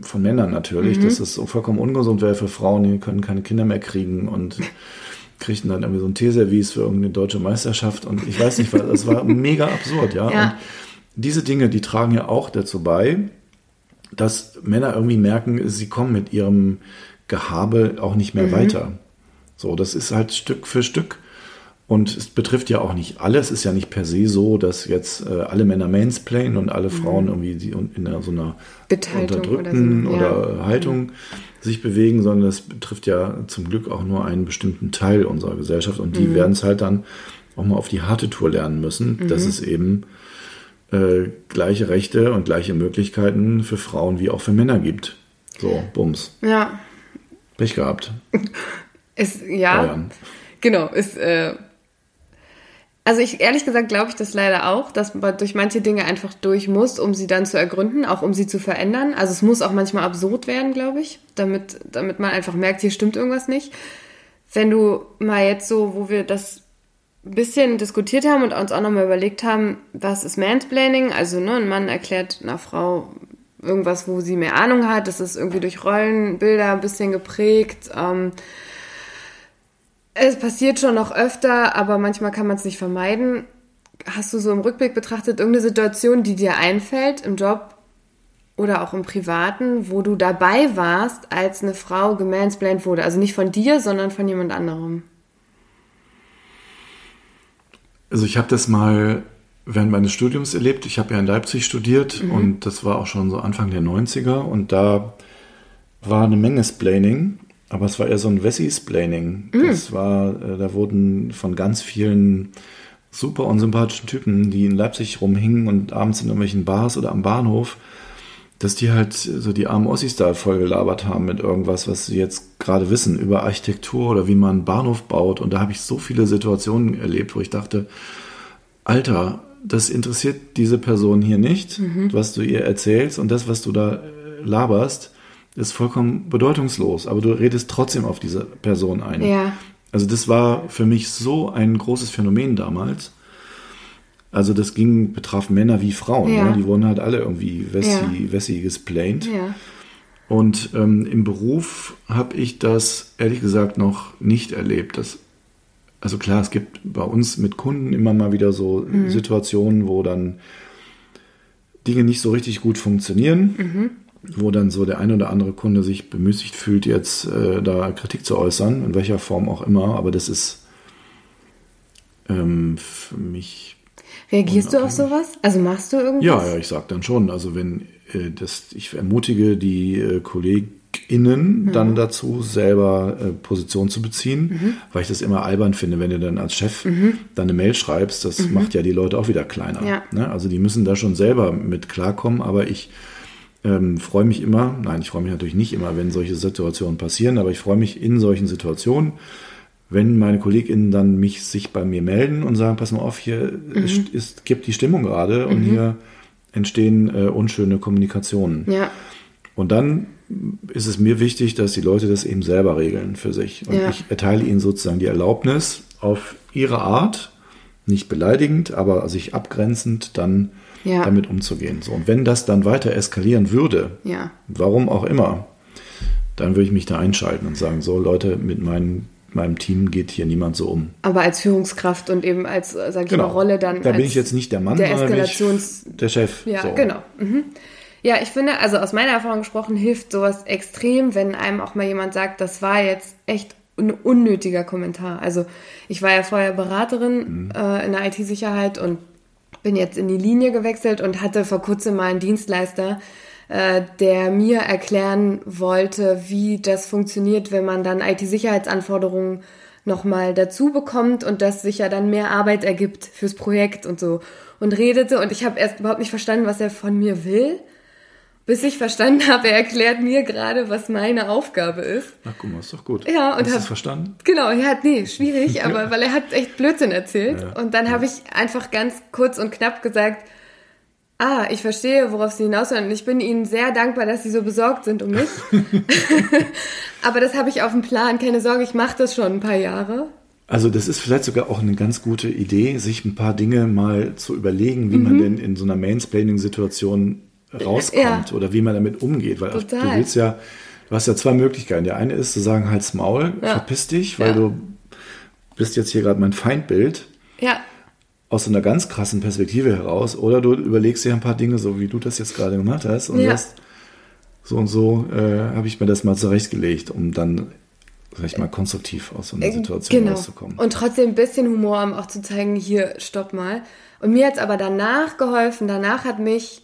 von Männern natürlich, mhm. dass es so vollkommen ungesund wäre für Frauen, die können keine Kinder mehr kriegen und kriegten dann irgendwie so ein Teeservice für irgendeine deutsche Meisterschaft und ich weiß nicht, das war mega absurd, ja. ja. Und diese Dinge, die tragen ja auch dazu bei, dass Männer irgendwie merken, sie kommen mit ihrem Gehabe auch nicht mehr mhm. weiter. So, das ist halt Stück für Stück. Und es betrifft ja auch nicht alle. Es ist ja nicht per se so, dass jetzt äh, alle Männer mansplainen und alle mhm. Frauen irgendwie die in so einer Beteiligung unterdrückten oder, so. oder Haltung mhm. sich bewegen, sondern es betrifft ja zum Glück auch nur einen bestimmten Teil unserer Gesellschaft. Und die mhm. werden es halt dann auch mal auf die harte Tour lernen müssen, dass mhm. es eben äh, gleiche Rechte und gleiche Möglichkeiten für Frauen wie auch für Männer gibt. So, Bums. Ja. Pech gehabt. Ist, ja. Bayern. Genau, ist, äh, also ich ehrlich gesagt glaube ich das leider auch, dass man durch manche Dinge einfach durch muss, um sie dann zu ergründen, auch um sie zu verändern. Also es muss auch manchmal absurd werden, glaube ich, damit, damit man einfach merkt, hier stimmt irgendwas nicht. Wenn du mal jetzt so, wo wir das ein bisschen diskutiert haben und uns auch nochmal überlegt haben, was ist Mansplaining? Also ne, ein Mann erklärt einer Frau irgendwas, wo sie mehr Ahnung hat. Das ist irgendwie durch Rollenbilder ein bisschen geprägt. Ähm, es passiert schon noch öfter, aber manchmal kann man es nicht vermeiden. Hast du so im Rückblick betrachtet irgendeine Situation, die dir einfällt im Job oder auch im Privaten, wo du dabei warst, als eine Frau gemansplained wurde? Also nicht von dir, sondern von jemand anderem. Also ich habe das mal während meines Studiums erlebt. Ich habe ja in Leipzig studiert mhm. und das war auch schon so Anfang der 90er und da war eine Menge Splaining aber es war eher so ein Wessi-Splaining. Mm. Das war, äh, da wurden von ganz vielen super unsympathischen Typen, die in Leipzig rumhingen und abends in irgendwelchen Bars oder am Bahnhof, dass die halt so die armen Ossis da voll gelabert haben mit irgendwas, was sie jetzt gerade wissen über Architektur oder wie man einen Bahnhof baut. Und da habe ich so viele Situationen erlebt, wo ich dachte, Alter, das interessiert diese Person hier nicht, mhm. was du ihr erzählst und das, was du da äh, laberst, ist vollkommen bedeutungslos, aber du redest trotzdem auf diese Person ein. Ja. Also das war für mich so ein großes Phänomen damals. Also das ging, betraf Männer wie Frauen. Ja. Ne? Die wurden halt alle irgendwie Wessi, ja. Wessi gesplaint. Ja. Und ähm, im Beruf habe ich das ehrlich gesagt noch nicht erlebt. Das, also klar, es gibt bei uns mit Kunden immer mal wieder so mhm. Situationen, wo dann Dinge nicht so richtig gut funktionieren. Mhm wo dann so der ein oder andere Kunde sich bemüßigt fühlt, jetzt äh, da Kritik zu äußern, in welcher Form auch immer. Aber das ist ähm, für mich. Reagierst du auf sowas? Also machst du irgendwas? Ja, ja, ich sag dann schon. Also wenn äh, das, ich ermutige die äh, KollegInnen mhm. dann dazu, selber äh, Position zu beziehen, mhm. weil ich das immer albern finde, wenn du dann als Chef mhm. dann eine Mail schreibst, das mhm. macht ja die Leute auch wieder kleiner. Ja. Ne? Also die müssen da schon selber mit klarkommen, aber ich ähm, freue mich immer, nein, ich freue mich natürlich nicht immer, wenn solche Situationen passieren, aber ich freue mich in solchen Situationen, wenn meine KollegInnen dann mich sich bei mir melden und sagen, pass mal auf, hier mhm. ist, ist, gibt die Stimmung gerade und hier entstehen äh, unschöne Kommunikationen. Ja. Und dann ist es mir wichtig, dass die Leute das eben selber regeln für sich. Und ja. ich erteile ihnen sozusagen die Erlaubnis, auf ihre Art, nicht beleidigend, aber sich abgrenzend, dann ja. damit umzugehen. So, und wenn das dann weiter eskalieren würde, ja. warum auch immer, dann würde ich mich da einschalten und sagen, so Leute, mit meinem, meinem Team geht hier niemand so um. Aber als Führungskraft und eben als, sag ich genau. mal, Rolle dann. Da bin ich jetzt nicht der Mann, der Eskalations der Chef. Ja, so. genau. Mhm. Ja, ich finde, also aus meiner Erfahrung gesprochen, hilft sowas extrem, wenn einem auch mal jemand sagt, das war jetzt echt ein unnötiger Kommentar. Also ich war ja vorher Beraterin mhm. äh, in der IT-Sicherheit und bin jetzt in die Linie gewechselt und hatte vor kurzem mal einen Dienstleister, äh, der mir erklären wollte, wie das funktioniert, wenn man dann IT-Sicherheitsanforderungen nochmal dazu bekommt und das sich ja dann mehr Arbeit ergibt fürs Projekt und so. Und redete und ich habe erst überhaupt nicht verstanden, was er von mir will bis ich verstanden habe, er erklärt mir gerade, was meine Aufgabe ist. Ach, guck mal, ist doch gut. Ja, und Hast du es verstanden? Genau, er hat, nee, schwierig, aber weil er hat echt Blödsinn erzählt. Ja, und dann ja. habe ich einfach ganz kurz und knapp gesagt, ah, ich verstehe, worauf Sie hinaus wollen. Und ich bin Ihnen sehr dankbar, dass Sie so besorgt sind um mich. aber das habe ich auf dem Plan. Keine Sorge, ich mache das schon ein paar Jahre. Also das ist vielleicht sogar auch eine ganz gute Idee, sich ein paar Dinge mal zu überlegen, wie mhm. man denn in so einer Mansplaining-Situation rauskommt ja. oder wie man damit umgeht. Weil Total. du willst ja, du hast ja zwei Möglichkeiten. Der eine ist zu sagen, halt's Maul, ja. verpiss dich, weil ja. du bist jetzt hier gerade mein Feindbild. Ja. Aus einer ganz krassen Perspektive heraus. Oder du überlegst dir ein paar Dinge, so wie du das jetzt gerade gemacht hast, und sagst, so und so äh, habe ich mir das mal zurechtgelegt, um dann sag ich mal, konstruktiv aus so einer äh, Situation genau. rauszukommen. Und trotzdem ein bisschen Humor, um auch zu zeigen, hier, stopp mal. Und mir hat es aber danach geholfen. Danach hat mich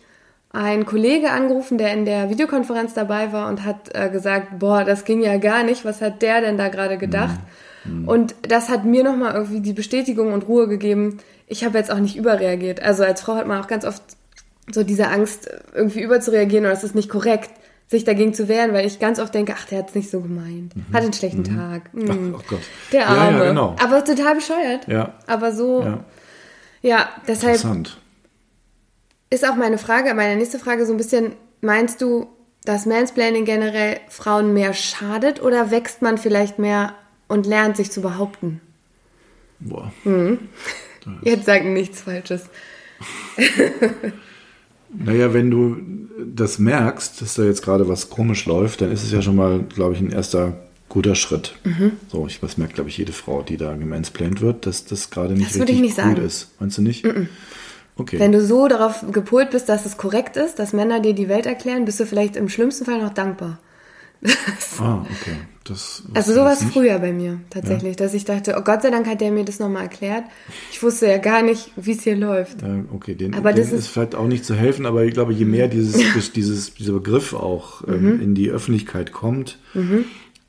ein Kollege angerufen, der in der Videokonferenz dabei war und hat äh, gesagt, boah, das ging ja gar nicht. Was hat der denn da gerade gedacht? Mhm. Und das hat mir nochmal irgendwie die Bestätigung und Ruhe gegeben. Ich habe jetzt auch nicht überreagiert. Also als Frau hat man auch ganz oft so diese Angst, irgendwie überzureagieren oder das ist nicht korrekt sich dagegen zu wehren, weil ich ganz oft denke, ach, der hat es nicht so gemeint. Mhm. Hat einen schlechten mhm. Tag. Mhm. Ach, oh Gott. Der Arme. Ja, ja, genau. Aber total bescheuert. Ja. Aber so. Ja, ja deshalb. Ist auch meine Frage, meine nächste Frage so ein bisschen, meinst du, dass Mansplaining generell Frauen mehr schadet oder wächst man vielleicht mehr und lernt sich zu behaupten? Boah. Mhm. Jetzt sagen nichts Falsches. Naja, wenn du das merkst, dass da jetzt gerade was komisch läuft, dann ist es ja schon mal, glaube ich, ein erster guter Schritt. Mhm. So, ich, das merkt, glaube ich, jede Frau, die da gemansplaint wird, dass das gerade nicht das richtig nicht gut sagen. ist. Meinst du nicht? Mhm. Okay. Wenn du so darauf gepolt bist, dass es korrekt ist, dass Männer dir die Welt erklären, bist du vielleicht im schlimmsten Fall noch dankbar. ah, okay. Das, also sowas früher bei mir tatsächlich, ja. dass ich dachte, oh Gott sei Dank hat der mir das nochmal erklärt. Ich wusste ja gar nicht, wie es hier läuft. Ja, okay, den, aber das ist, ist, vielleicht auch nicht zu helfen, aber ich glaube, je mehr dieses, dieses, dieser Begriff auch ähm, mhm. in die Öffentlichkeit kommt, mhm.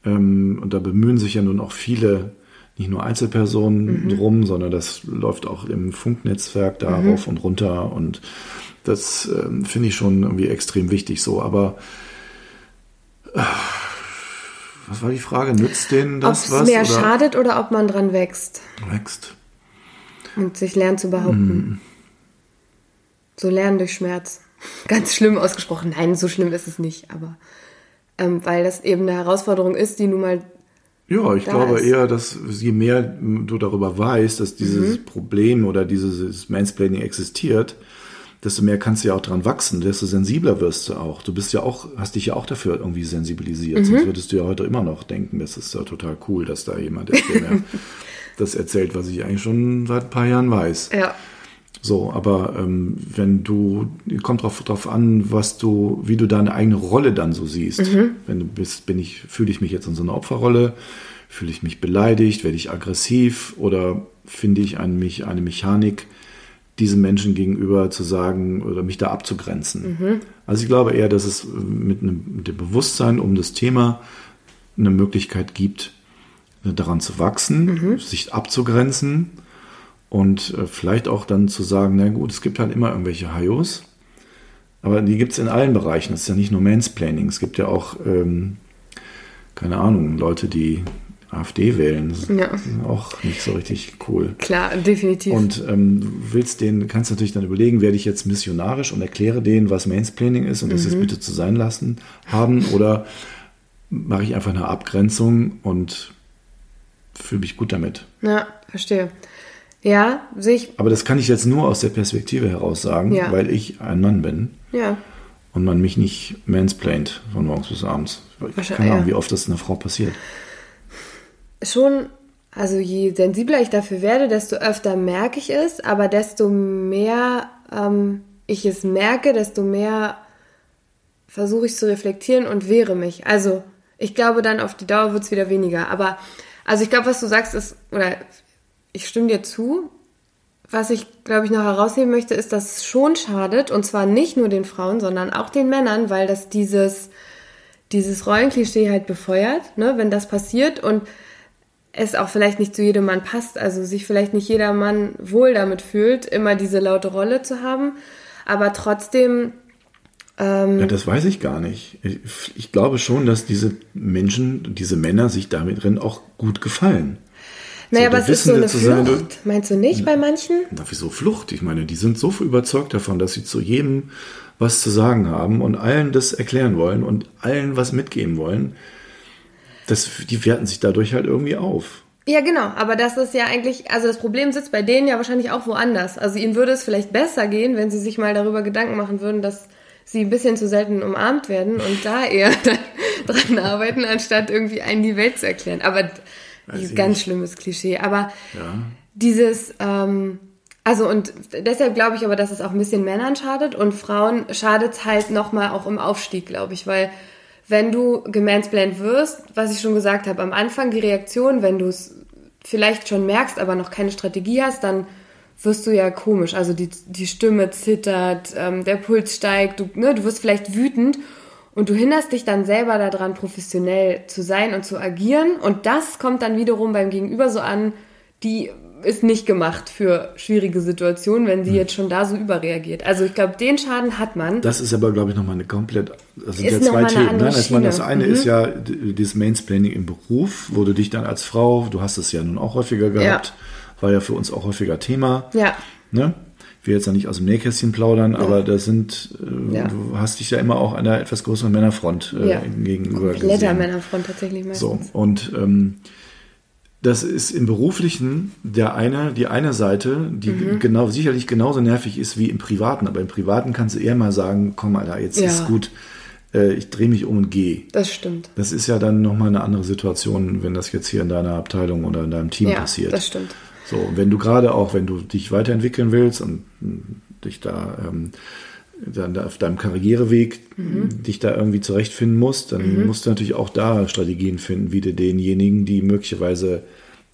ähm, und da bemühen sich ja nun auch viele, nicht nur Einzelpersonen mhm. drum, sondern das läuft auch im Funknetzwerk da mhm. rauf und runter und das ähm, finde ich schon irgendwie extrem wichtig so, aber äh, was war die Frage? Nützt denen das Ob's was? mehr oder? schadet oder ob man dran wächst. Wächst. Und sich lernt zu behaupten. Mm. So lernen durch Schmerz. Ganz schlimm ausgesprochen. Nein, so schlimm ist es nicht, aber ähm, weil das eben eine Herausforderung ist, die nun mal. Ja, ich glaube ist. eher, dass je mehr du darüber weißt, dass dieses mhm. Problem oder dieses Mansplaining existiert, desto mehr kannst du ja auch dran wachsen, desto sensibler wirst du auch. Du bist ja auch, hast dich ja auch dafür irgendwie sensibilisiert. Mhm. Sonst würdest du ja heute immer noch denken, das ist ja total cool, dass da jemand ist, der mir das erzählt, was ich eigentlich schon seit ein paar Jahren weiß. Ja. So, aber ähm, wenn du, kommt drauf, drauf an, was du, wie du deine eigene Rolle dann so siehst. Mhm. Wenn du bist, bin ich, fühle ich mich jetzt in so einer Opferrolle, fühle ich mich beleidigt, werde ich aggressiv oder finde ich an mich eine Mechanik, diesen Menschen gegenüber zu sagen oder mich da abzugrenzen. Mhm. Also ich glaube eher, dass es mit, einem, mit dem Bewusstsein um das Thema eine Möglichkeit gibt, daran zu wachsen, mhm. sich abzugrenzen und äh, vielleicht auch dann zu sagen, na gut, es gibt halt immer irgendwelche Hayos, aber die gibt es in allen Bereichen. Es ist ja nicht nur Mansplaining, es gibt ja auch, ähm, keine Ahnung, Leute, die AfD wählen. Das ja. ist auch nicht so richtig cool. Klar, definitiv. Und ähm, willst den, kannst natürlich dann überlegen, werde ich jetzt missionarisch und erkläre denen, was Mansplaining ist und mhm. das jetzt bitte zu sein lassen haben oder mache ich einfach eine Abgrenzung und fühle mich gut damit. Ja, verstehe. Ja, sehe ich. Aber das kann ich jetzt nur aus der Perspektive heraus sagen, ja. weil ich ein Mann bin. Ja. Und man mich nicht mansplaint von morgens bis abends. Keine Ahnung, ja. wie oft das einer Frau passiert schon, also je sensibler ich dafür werde, desto öfter merke ich es, aber desto mehr ähm, ich es merke, desto mehr versuche ich zu reflektieren und wehre mich. Also ich glaube, dann auf die Dauer wird es wieder weniger. Aber also ich glaube, was du sagst, ist, oder ich stimme dir zu. Was ich, glaube ich, noch herausheben möchte, ist, dass es schon schadet, und zwar nicht nur den Frauen, sondern auch den Männern, weil das dieses, dieses Rollenklischee halt befeuert, ne, wenn das passiert. Und es auch vielleicht nicht zu jedem Mann passt, also sich vielleicht nicht jeder Mann wohl damit fühlt, immer diese laute Rolle zu haben, aber trotzdem. Ähm, ja, das weiß ich gar nicht. Ich, ich, glaube schon, dass diese Menschen, diese Männer sich damit drin auch gut gefallen. Naja, so, aber es ist so eine Flucht, sein, meinst du nicht bei manchen? Na, wieso Flucht? Ich meine, die sind so überzeugt davon, dass sie zu jedem was zu sagen haben und allen das erklären wollen und allen was mitgeben wollen das, die werten sich dadurch halt irgendwie auf. Ja, genau, aber das ist ja eigentlich, also das Problem sitzt bei denen ja wahrscheinlich auch woanders. Also ihnen würde es vielleicht besser gehen, wenn sie sich mal darüber Gedanken machen würden, dass sie ein bisschen zu selten umarmt werden und da eher dran arbeiten, anstatt irgendwie einen die Welt zu erklären. Aber Weiß ganz nicht. schlimmes Klischee. Aber ja. dieses, ähm, also und deshalb glaube ich aber, dass es auch ein bisschen Männern schadet und Frauen schadet es halt nochmal auch im Aufstieg, glaube ich, weil wenn du gemansplained wirst, was ich schon gesagt habe, am Anfang die Reaktion, wenn du es vielleicht schon merkst, aber noch keine Strategie hast, dann wirst du ja komisch. Also die, die Stimme zittert, ähm, der Puls steigt, du, ne, du wirst vielleicht wütend und du hinderst dich dann selber daran, professionell zu sein und zu agieren. Und das kommt dann wiederum beim Gegenüber so an, die ist nicht gemacht für schwierige Situationen, wenn sie hm. jetzt schon da so überreagiert. Also ich glaube, den Schaden hat man. Das ist aber, glaube ich, nochmal eine komplett, das sind ist ja zwei Themen. Nein, das, das eine mhm. ist ja dieses Mainsplaining im Beruf, wo du dich dann als Frau, du hast es ja nun auch häufiger gehabt, ja. war ja für uns auch häufiger Thema. Ja. Ne? Ich will jetzt ja nicht aus dem Nähkästchen plaudern, ja. aber da sind, äh, ja. du hast dich ja immer auch einer etwas größeren Männerfront äh, ja. gegenüber gesehen. Männerfront tatsächlich meistens. So, und ähm, das ist im Beruflichen der eine, die eine Seite, die mhm. genau, sicherlich genauso nervig ist wie im Privaten. Aber im Privaten kannst du eher mal sagen, komm Alter, jetzt ja. ist gut, äh, ich drehe mich um und gehe. Das stimmt. Das ist ja dann nochmal eine andere Situation, wenn das jetzt hier in deiner Abteilung oder in deinem Team ja, passiert. das stimmt. So, wenn du gerade auch, wenn du dich weiterentwickeln willst und dich da ähm, dann auf deinem Karriereweg mhm. dich da irgendwie zurechtfinden musst, dann mhm. musst du natürlich auch da Strategien finden, wie du denjenigen, die möglicherweise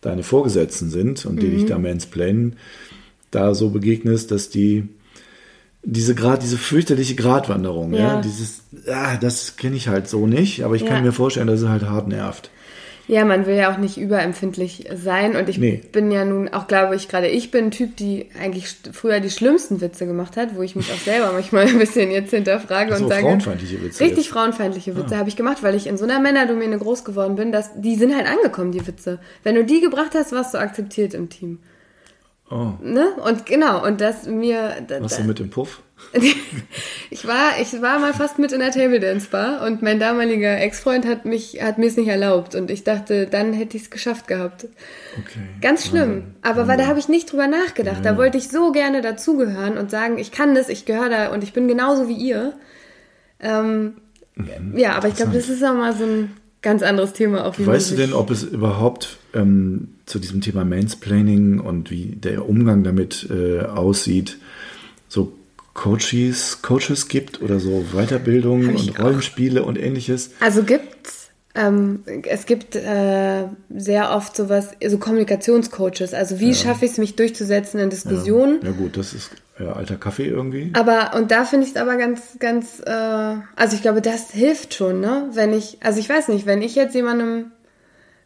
deine Vorgesetzten sind und die mhm. dich da mansplainen, da so begegnest, dass die diese Grad, diese fürchterliche Gratwanderung, ja, ja dieses, ah, das kenne ich halt so nicht, aber ich ja. kann mir vorstellen, dass es halt hart nervt. Ja, man will ja auch nicht überempfindlich sein. Und ich nee. bin ja nun auch, glaube ich, gerade ich bin ein Typ, die eigentlich früher die schlimmsten Witze gemacht hat, wo ich mich auch selber manchmal ein bisschen jetzt hinterfrage also und sage. Frauenfeindliche Witze. Richtig jetzt. frauenfeindliche Witze ah. habe ich gemacht, weil ich in so einer Männerdomäne groß geworden bin, dass die sind halt angekommen, die Witze. Wenn du die gebracht hast, warst du akzeptiert im Team. Oh. Ne? Und genau, und das mir. Da, Was da, du mit dem Puff? ich war, ich war mal fast mit in der Table Dance Bar und mein damaliger Ex-Freund hat mich, hat mir es nicht erlaubt und ich dachte, dann hätte ich es geschafft gehabt. Okay. Ganz schlimm. Aber weil da habe ich nicht drüber nachgedacht. Ja. Da wollte ich so gerne dazugehören und sagen, ich kann das, ich gehöre da und ich bin genauso wie ihr. Ähm, mhm. Ja, aber ich glaube, das ist auch mal so ein ganz anderes Thema. Auch wie weißt du denn, ob es überhaupt ähm, zu diesem Thema Mansplaining und wie der Umgang damit äh, aussieht, so Coaches, Coaches gibt oder so Weiterbildung und Rollenspiele auch. und ähnliches? Also gibt's. Ähm, es gibt äh, sehr oft sowas, so Kommunikationscoaches. Also wie ja. schaffe ich es, mich durchzusetzen in Diskussionen? Ja, ja gut, das ist ja, alter Kaffee irgendwie. Aber, und da finde ich es aber ganz, ganz, äh, also ich glaube, das hilft schon, ne? Wenn ich, also ich weiß nicht, wenn ich jetzt jemandem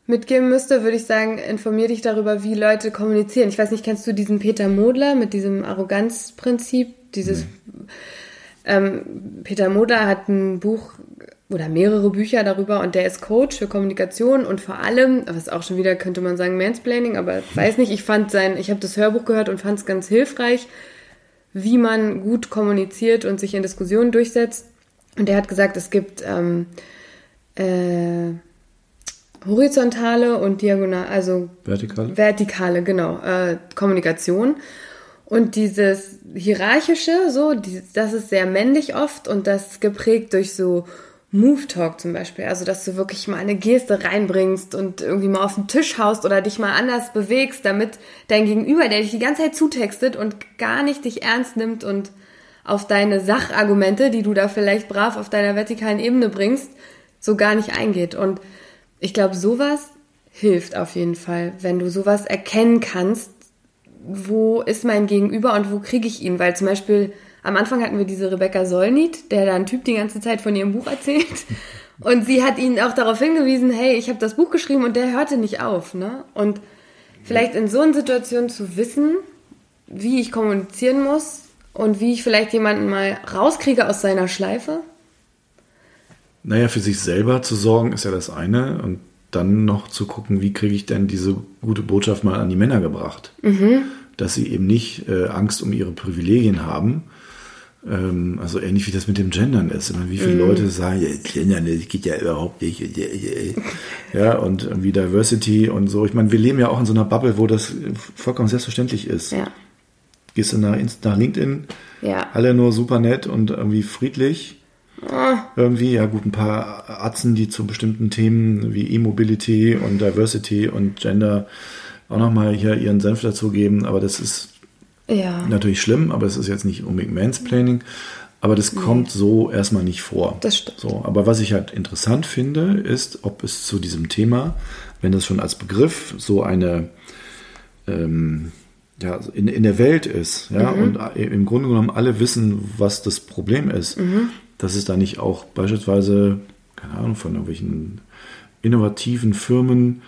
mitgeben müsste, würde ich sagen, informier dich darüber, wie Leute kommunizieren. Ich weiß nicht, kennst du diesen Peter Modler mit diesem Arroganzprinzip? Dieses nee. ähm, Peter Modler hat ein Buch oder mehrere Bücher darüber und der ist Coach für Kommunikation und vor allem, was auch schon wieder könnte man sagen Mansplaining, aber weiß nicht, ich fand sein, ich habe das Hörbuch gehört und fand es ganz hilfreich, wie man gut kommuniziert und sich in Diskussionen durchsetzt. Und der hat gesagt, es gibt ähm, äh, horizontale und diagonale, also vertikale, vertikale genau, äh, Kommunikation. Und dieses hierarchische, so, das ist sehr männlich oft und das geprägt durch so Move Talk zum Beispiel. Also, dass du wirklich mal eine Geste reinbringst und irgendwie mal auf den Tisch haust oder dich mal anders bewegst, damit dein Gegenüber, der dich die ganze Zeit zutextet und gar nicht dich ernst nimmt und auf deine Sachargumente, die du da vielleicht brav auf deiner vertikalen Ebene bringst, so gar nicht eingeht. Und ich glaube, sowas hilft auf jeden Fall, wenn du sowas erkennen kannst, wo ist mein Gegenüber und wo kriege ich ihn? Weil zum Beispiel am Anfang hatten wir diese Rebecca Solnit, der da ein Typ die ganze Zeit von ihrem Buch erzählt. Und sie hat ihn auch darauf hingewiesen, hey, ich habe das Buch geschrieben und der hörte nicht auf. Ne? Und vielleicht in so einer Situation zu wissen, wie ich kommunizieren muss und wie ich vielleicht jemanden mal rauskriege aus seiner Schleife. Naja, für sich selber zu sorgen ist ja das eine und dann noch zu gucken, wie kriege ich denn diese gute Botschaft mal an die Männer gebracht. Mhm. Dass sie eben nicht äh, Angst um ihre Privilegien haben. Ähm, also ähnlich wie das mit dem Gendern ist. Meine, wie viele mhm. Leute sagen, ja, Gendern, das geht ja überhaupt nicht. Ja, und wie Diversity und so. Ich meine, wir leben ja auch in so einer Bubble, wo das vollkommen selbstverständlich ist. Ja. gehst du nach, nach LinkedIn, Ja. alle nur super nett und irgendwie friedlich. Ah. Irgendwie, ja gut, ein paar Atzen, die zu bestimmten Themen wie E-Mobility und Diversity und Gender auch nochmal hier ihren Senf dazugeben, aber das ist Ja. natürlich schlimm, aber es ist jetzt nicht unbedingt Mansplaining. Aber das kommt so erstmal nicht vor. Das stimmt. So, aber was ich halt interessant finde, ist, ob es zu diesem Thema, wenn das schon als Begriff so eine ähm, ja, in, in der Welt ist, ja, Mhm. und im Grunde genommen alle wissen, was das Problem ist, Mhm. Dass es da nicht auch beispielsweise, keine Ahnung, von irgendwelchen innovativen Firmen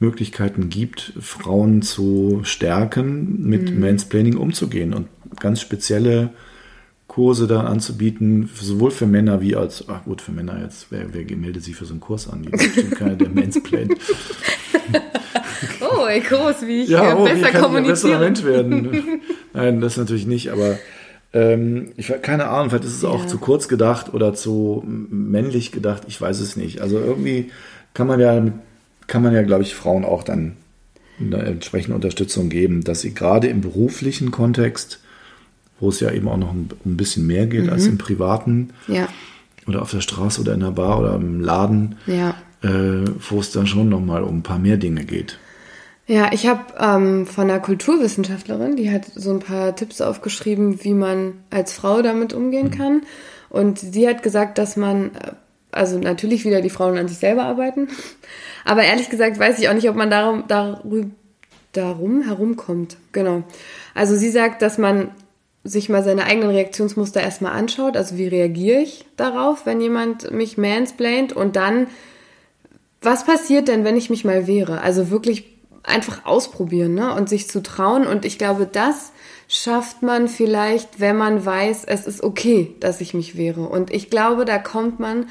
Möglichkeiten gibt, Frauen zu stärken, mit Mhm. Mansplaining umzugehen und ganz spezielle Kurse da anzubieten, sowohl für Männer wie als, ach gut, für Männer jetzt, wer, wer meldet sich für so einen Kurs an? Die bestimmt keiner, der Mansplaint. Oh, ey, groß, wie ich ja, oh, wie besser kann ich ein besserer kommuniziere. Mensch werden? Nein, das natürlich nicht, aber ähm, ich keine Ahnung, vielleicht ist es auch Ja. zu kurz gedacht oder zu männlich gedacht, ich weiß es nicht. Also irgendwie kann man ja, kann man ja, glaube ich, Frauen auch dann eine entsprechende Unterstützung geben, dass sie gerade im beruflichen Kontext, wo es ja eben auch noch ein, ein bisschen mehr geht als Mhm. im privaten Ja, oder auf der Straße oder in der Bar oder im Laden, ja. äh, wo es dann schon nochmal um ein paar mehr Dinge geht. Ja, ich habe ähm, von einer Kulturwissenschaftlerin, die hat so ein paar Tipps aufgeschrieben, wie man als Frau damit umgehen kann. Und sie hat gesagt, dass man, äh, also natürlich wieder die Frauen an sich selber arbeiten, aber ehrlich gesagt weiß ich auch nicht, ob man darum, darum, darum herumkommt. Genau. Also sie sagt, dass man sich mal seine eigenen Reaktionsmuster erstmal anschaut, also wie reagiere ich darauf, wenn jemand mich mansplaint und dann was passiert denn, wenn ich mich mal wehre? Also wirklich einfach ausprobieren ne? und sich zu trauen. Und ich glaube, das schafft man vielleicht, wenn man weiß, es ist okay, dass ich mich wehre. Und ich glaube, da kommt man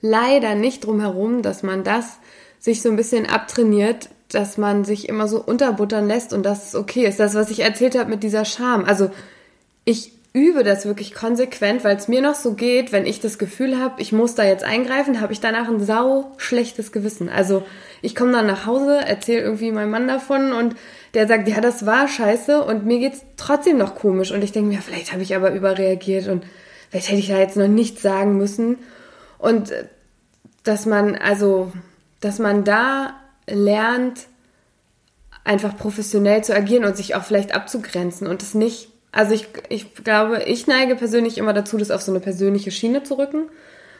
leider nicht drum herum, dass man das sich so ein bisschen abtrainiert, dass man sich immer so unterbuttern lässt und dass es okay ist. Das, was ich erzählt habe mit dieser Scham. Also ich übe das wirklich konsequent, weil es mir noch so geht, wenn ich das Gefühl habe, ich muss da jetzt eingreifen, habe ich danach ein sau schlechtes Gewissen. Also ich komme dann nach Hause, erzähle irgendwie meinem Mann davon und der sagt, ja, das war scheiße und mir geht's trotzdem noch komisch und ich denke mir, vielleicht habe ich aber überreagiert und vielleicht hätte ich da jetzt noch nichts sagen müssen und äh, dass man also, dass man da lernt, einfach professionell zu agieren und sich auch vielleicht abzugrenzen und es nicht, also ich, ich glaube, ich neige persönlich immer dazu, das auf so eine persönliche Schiene zu rücken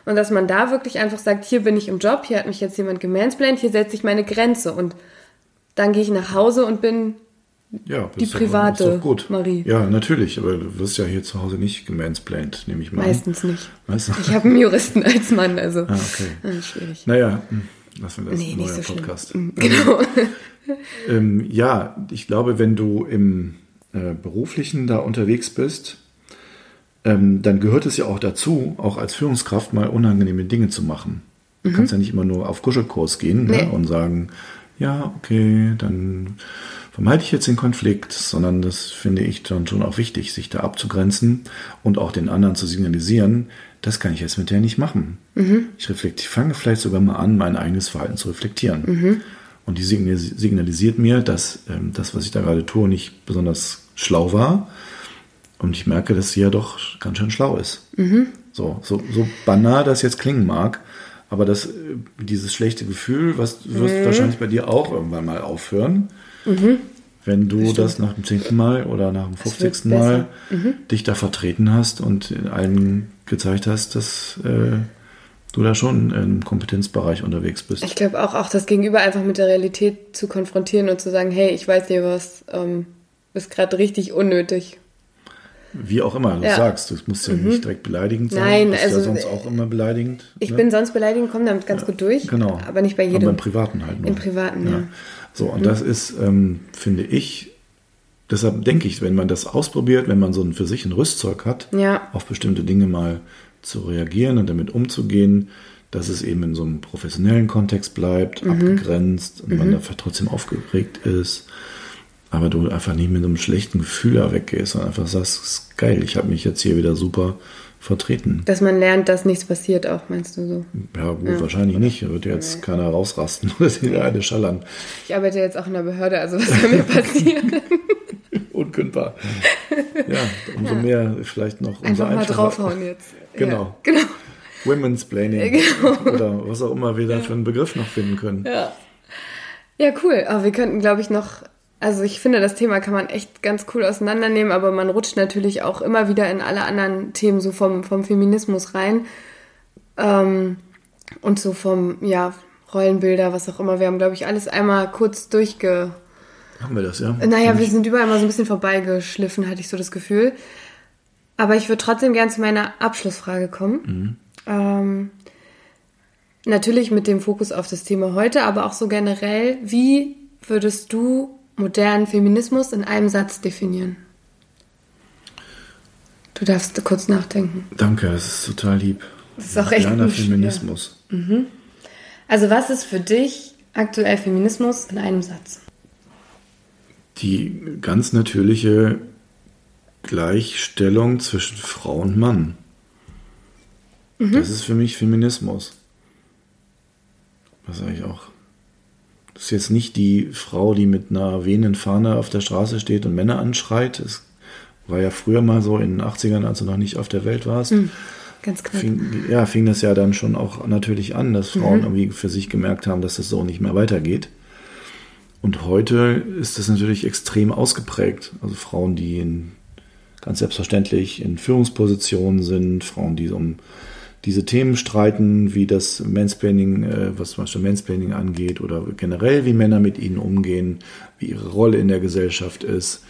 und dass man da wirklich einfach sagt, hier bin ich im Job, hier hat mich jetzt jemand gemansplained, hier setze ich meine Grenze und dann gehe ich nach Hause und bin Ja, Die private gut. Marie. Ja, natürlich, aber du wirst ja hier zu Hause nicht gemansplained, nehme ich mal meistens nicht. an. Weißt du? Ich habe einen Juristen als Mann, also Ah, okay. ah, schwierig. Naja, hm, lassen wir das Nee, nicht neuer so schlimm. Podcast. Mhm, Genau. Ähm, ja, ich glaube, wenn du im äh, Beruflichen da unterwegs bist, ähm, dann gehört es ja auch dazu, auch als Führungskraft mal unangenehme Dinge zu machen. Du kannst ja nicht immer nur auf Kuschelkurs gehen ne, Mhm. Nee. und sagen, ja, okay, dann vermeide ich jetzt den Konflikt, sondern das finde ich dann schon auch wichtig, sich da abzugrenzen und auch den anderen zu signalisieren, das kann ich jetzt mit der nicht machen. Mhm. Ich reflektiere, fange vielleicht sogar mal an, mein eigenes Verhalten zu reflektieren. Mhm. Und die signalis- signalisiert mir, dass ähm, das, was ich da gerade tue, nicht besonders schlau war. Und ich merke, dass sie ja doch ganz schön schlau ist. Mhm. So, so, so banal das jetzt klingen mag, aber das, äh, dieses schlechte Gefühl, was wirst Mhm. wahrscheinlich bei dir auch irgendwann mal aufhören, wenn du das nach dem zehnten Mal oder nach dem 50. Mal. Mhm. dich da vertreten hast und allen gezeigt hast, dass äh, du da schon im Kompetenzbereich unterwegs bist. Ich glaube auch, auch das Gegenüber einfach mit der Realität zu konfrontieren und zu sagen, hey, ich weiß dir was, ähm, ist gerade richtig unnötig. Wie auch immer du Ja. Mhm. sagst, das muss ja nicht direkt beleidigend sein. Nein, Bist also, ja sonst auch immer beleidigend. Ich ne? bin sonst beleidigend, komme damit ganz gut durch, genau. aber nicht bei Aber jedem. im Privaten halt nur. Im Privaten, ja. So, und das ist, ähm, finde ich, deshalb denke ich, wenn man das ausprobiert, wenn man so ein für sich ein Rüstzeug hat, Ja. auf bestimmte Dinge mal zu reagieren und damit umzugehen, dass es eben in so einem professionellen Kontext bleibt, Mhm. abgegrenzt und man dafür trotzdem aufgeregt ist, aber du einfach nicht mit einem schlechten Gefühl da weggehst, sondern einfach sagst, ist geil, ich habe mich jetzt hier wieder super vertreten. Dass man lernt, dass nichts passiert auch, meinst du so? Ja, gut, wahrscheinlich nicht. Da wird jetzt keiner rausrasten oder die eine schallern. Ich arbeite jetzt auch in der Behörde, also was soll mir passieren? Unkündbar. ja, umso ja. mehr vielleicht noch. Einfach mal draufhauen jetzt. Genau. Ja, genau. Women's Planning genau. oder was auch immer wir da für einen Begriff noch finden können. Ja, ja cool. Aber wir könnten, glaube ich, noch also ich finde, das Thema kann man echt ganz cool auseinandernehmen, aber man rutscht natürlich auch immer wieder in alle anderen Themen so vom, vom Feminismus rein. Ähm, und so vom, ja, Rollenbilder, was auch immer. Wir haben, glaube ich, alles einmal kurz durchge... Haben wir das, ja? Naja, wir sind überall mal so ein bisschen vorbeigeschliffen, hatte ich so das Gefühl. Aber ich würde trotzdem gern zu meiner Abschlussfrage kommen. Mhm. Ähm, natürlich mit dem Fokus auf das Thema heute, aber auch so generell. Wie würdest du modernen Feminismus in einem Satz definieren? Du darfst kurz nachdenken. Danke, das ist total lieb. Das ist auch echt Moderner Feminismus. Mhm. Also was ist für dich aktuell Feminismus in einem Satz? Die ganz natürliche Gleichstellung zwischen Frau und Mann. Mhm. Das ist für mich Feminismus. Was sage ich auch? Das ist jetzt nicht die Frau, die mit einer wehenden Fahne auf der Straße steht und Männer anschreit. Das war ja früher mal so in den 80ern, als du noch nicht auf der Welt warst. Mhm. Ganz knapp. Fing, ja, fing das ja dann schon auch natürlich an, dass Frauen mhm. irgendwie für sich gemerkt haben, dass das so nicht mehr weitergeht. Und heute ist das natürlich extrem ausgeprägt. Also Frauen, die in, ganz selbstverständlich in Führungspositionen sind, Frauen, die um diese Themen streiten, wie das Mansplaining, äh, was zum Beispiel Mansplaining angeht oder generell, wie Männer mit ihnen umgehen, wie ihre Rolle in der Gesellschaft ist.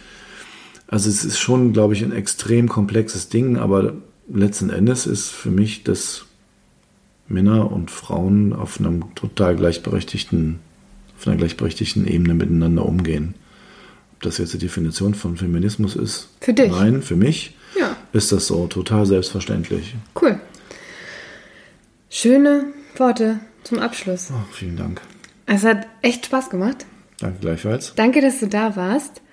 Also es ist schon, glaube ich, ein extrem komplexes Ding, aber letzten Endes ist für mich, dass Männer und Frauen auf einem total gleichberechtigten, auf einer gleichberechtigten Ebene miteinander umgehen. Ob das jetzt die Definition von Feminismus ist? Für dich? Nein, für mich ja. ist das so total selbstverständlich. Cool. Schöne Worte zum Abschluss. Oh, vielen Dank. Es hat echt Spaß gemacht. Danke gleichfalls. Danke, dass du da warst.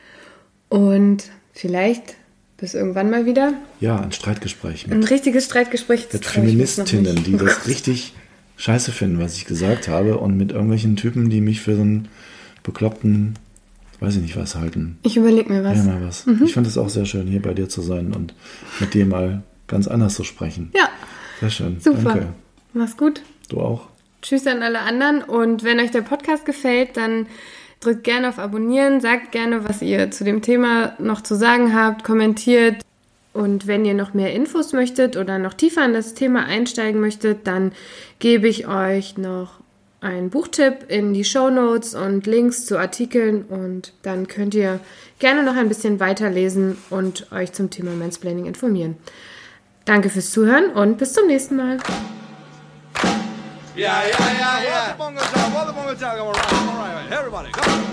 Und vielleicht bis irgendwann mal wieder. Ja, ein Streitgespräch. Mit, ein richtiges Streitgespräch. Mit Feministinnen, die das richtig scheiße finden, was ich gesagt habe. Und mit irgendwelchen Typen, die mich für so einen bekloppten, weiß ich nicht was halten. Ich überlege mir was. Ja, mal was. Mhm. Ich fand es auch sehr schön, hier bei dir zu sein und mit dir mal ganz anders zu sprechen. Ja. Sehr schön. Super. Danke. Mach's gut. Du auch. Tschüss an alle anderen. Und wenn euch der Podcast gefällt, dann drückt gerne auf Abonnieren, sagt gerne, was ihr zu dem Thema noch zu sagen habt, kommentiert. Und wenn ihr noch mehr Infos möchtet oder noch tiefer in das Thema einsteigen möchtet, dann gebe ich euch noch einen Buchtipp in die Show Notes und Links zu Artikeln und dann könnt ihr gerne noch ein bisschen weiterlesen und euch zum Thema Mansplaining informieren. Danke fürs Zuhören und bis zum nächsten Mal. Yeah, yeah, yeah, yeah. What the bongo job? What the bongo job? Right, all right. Everybody, come on.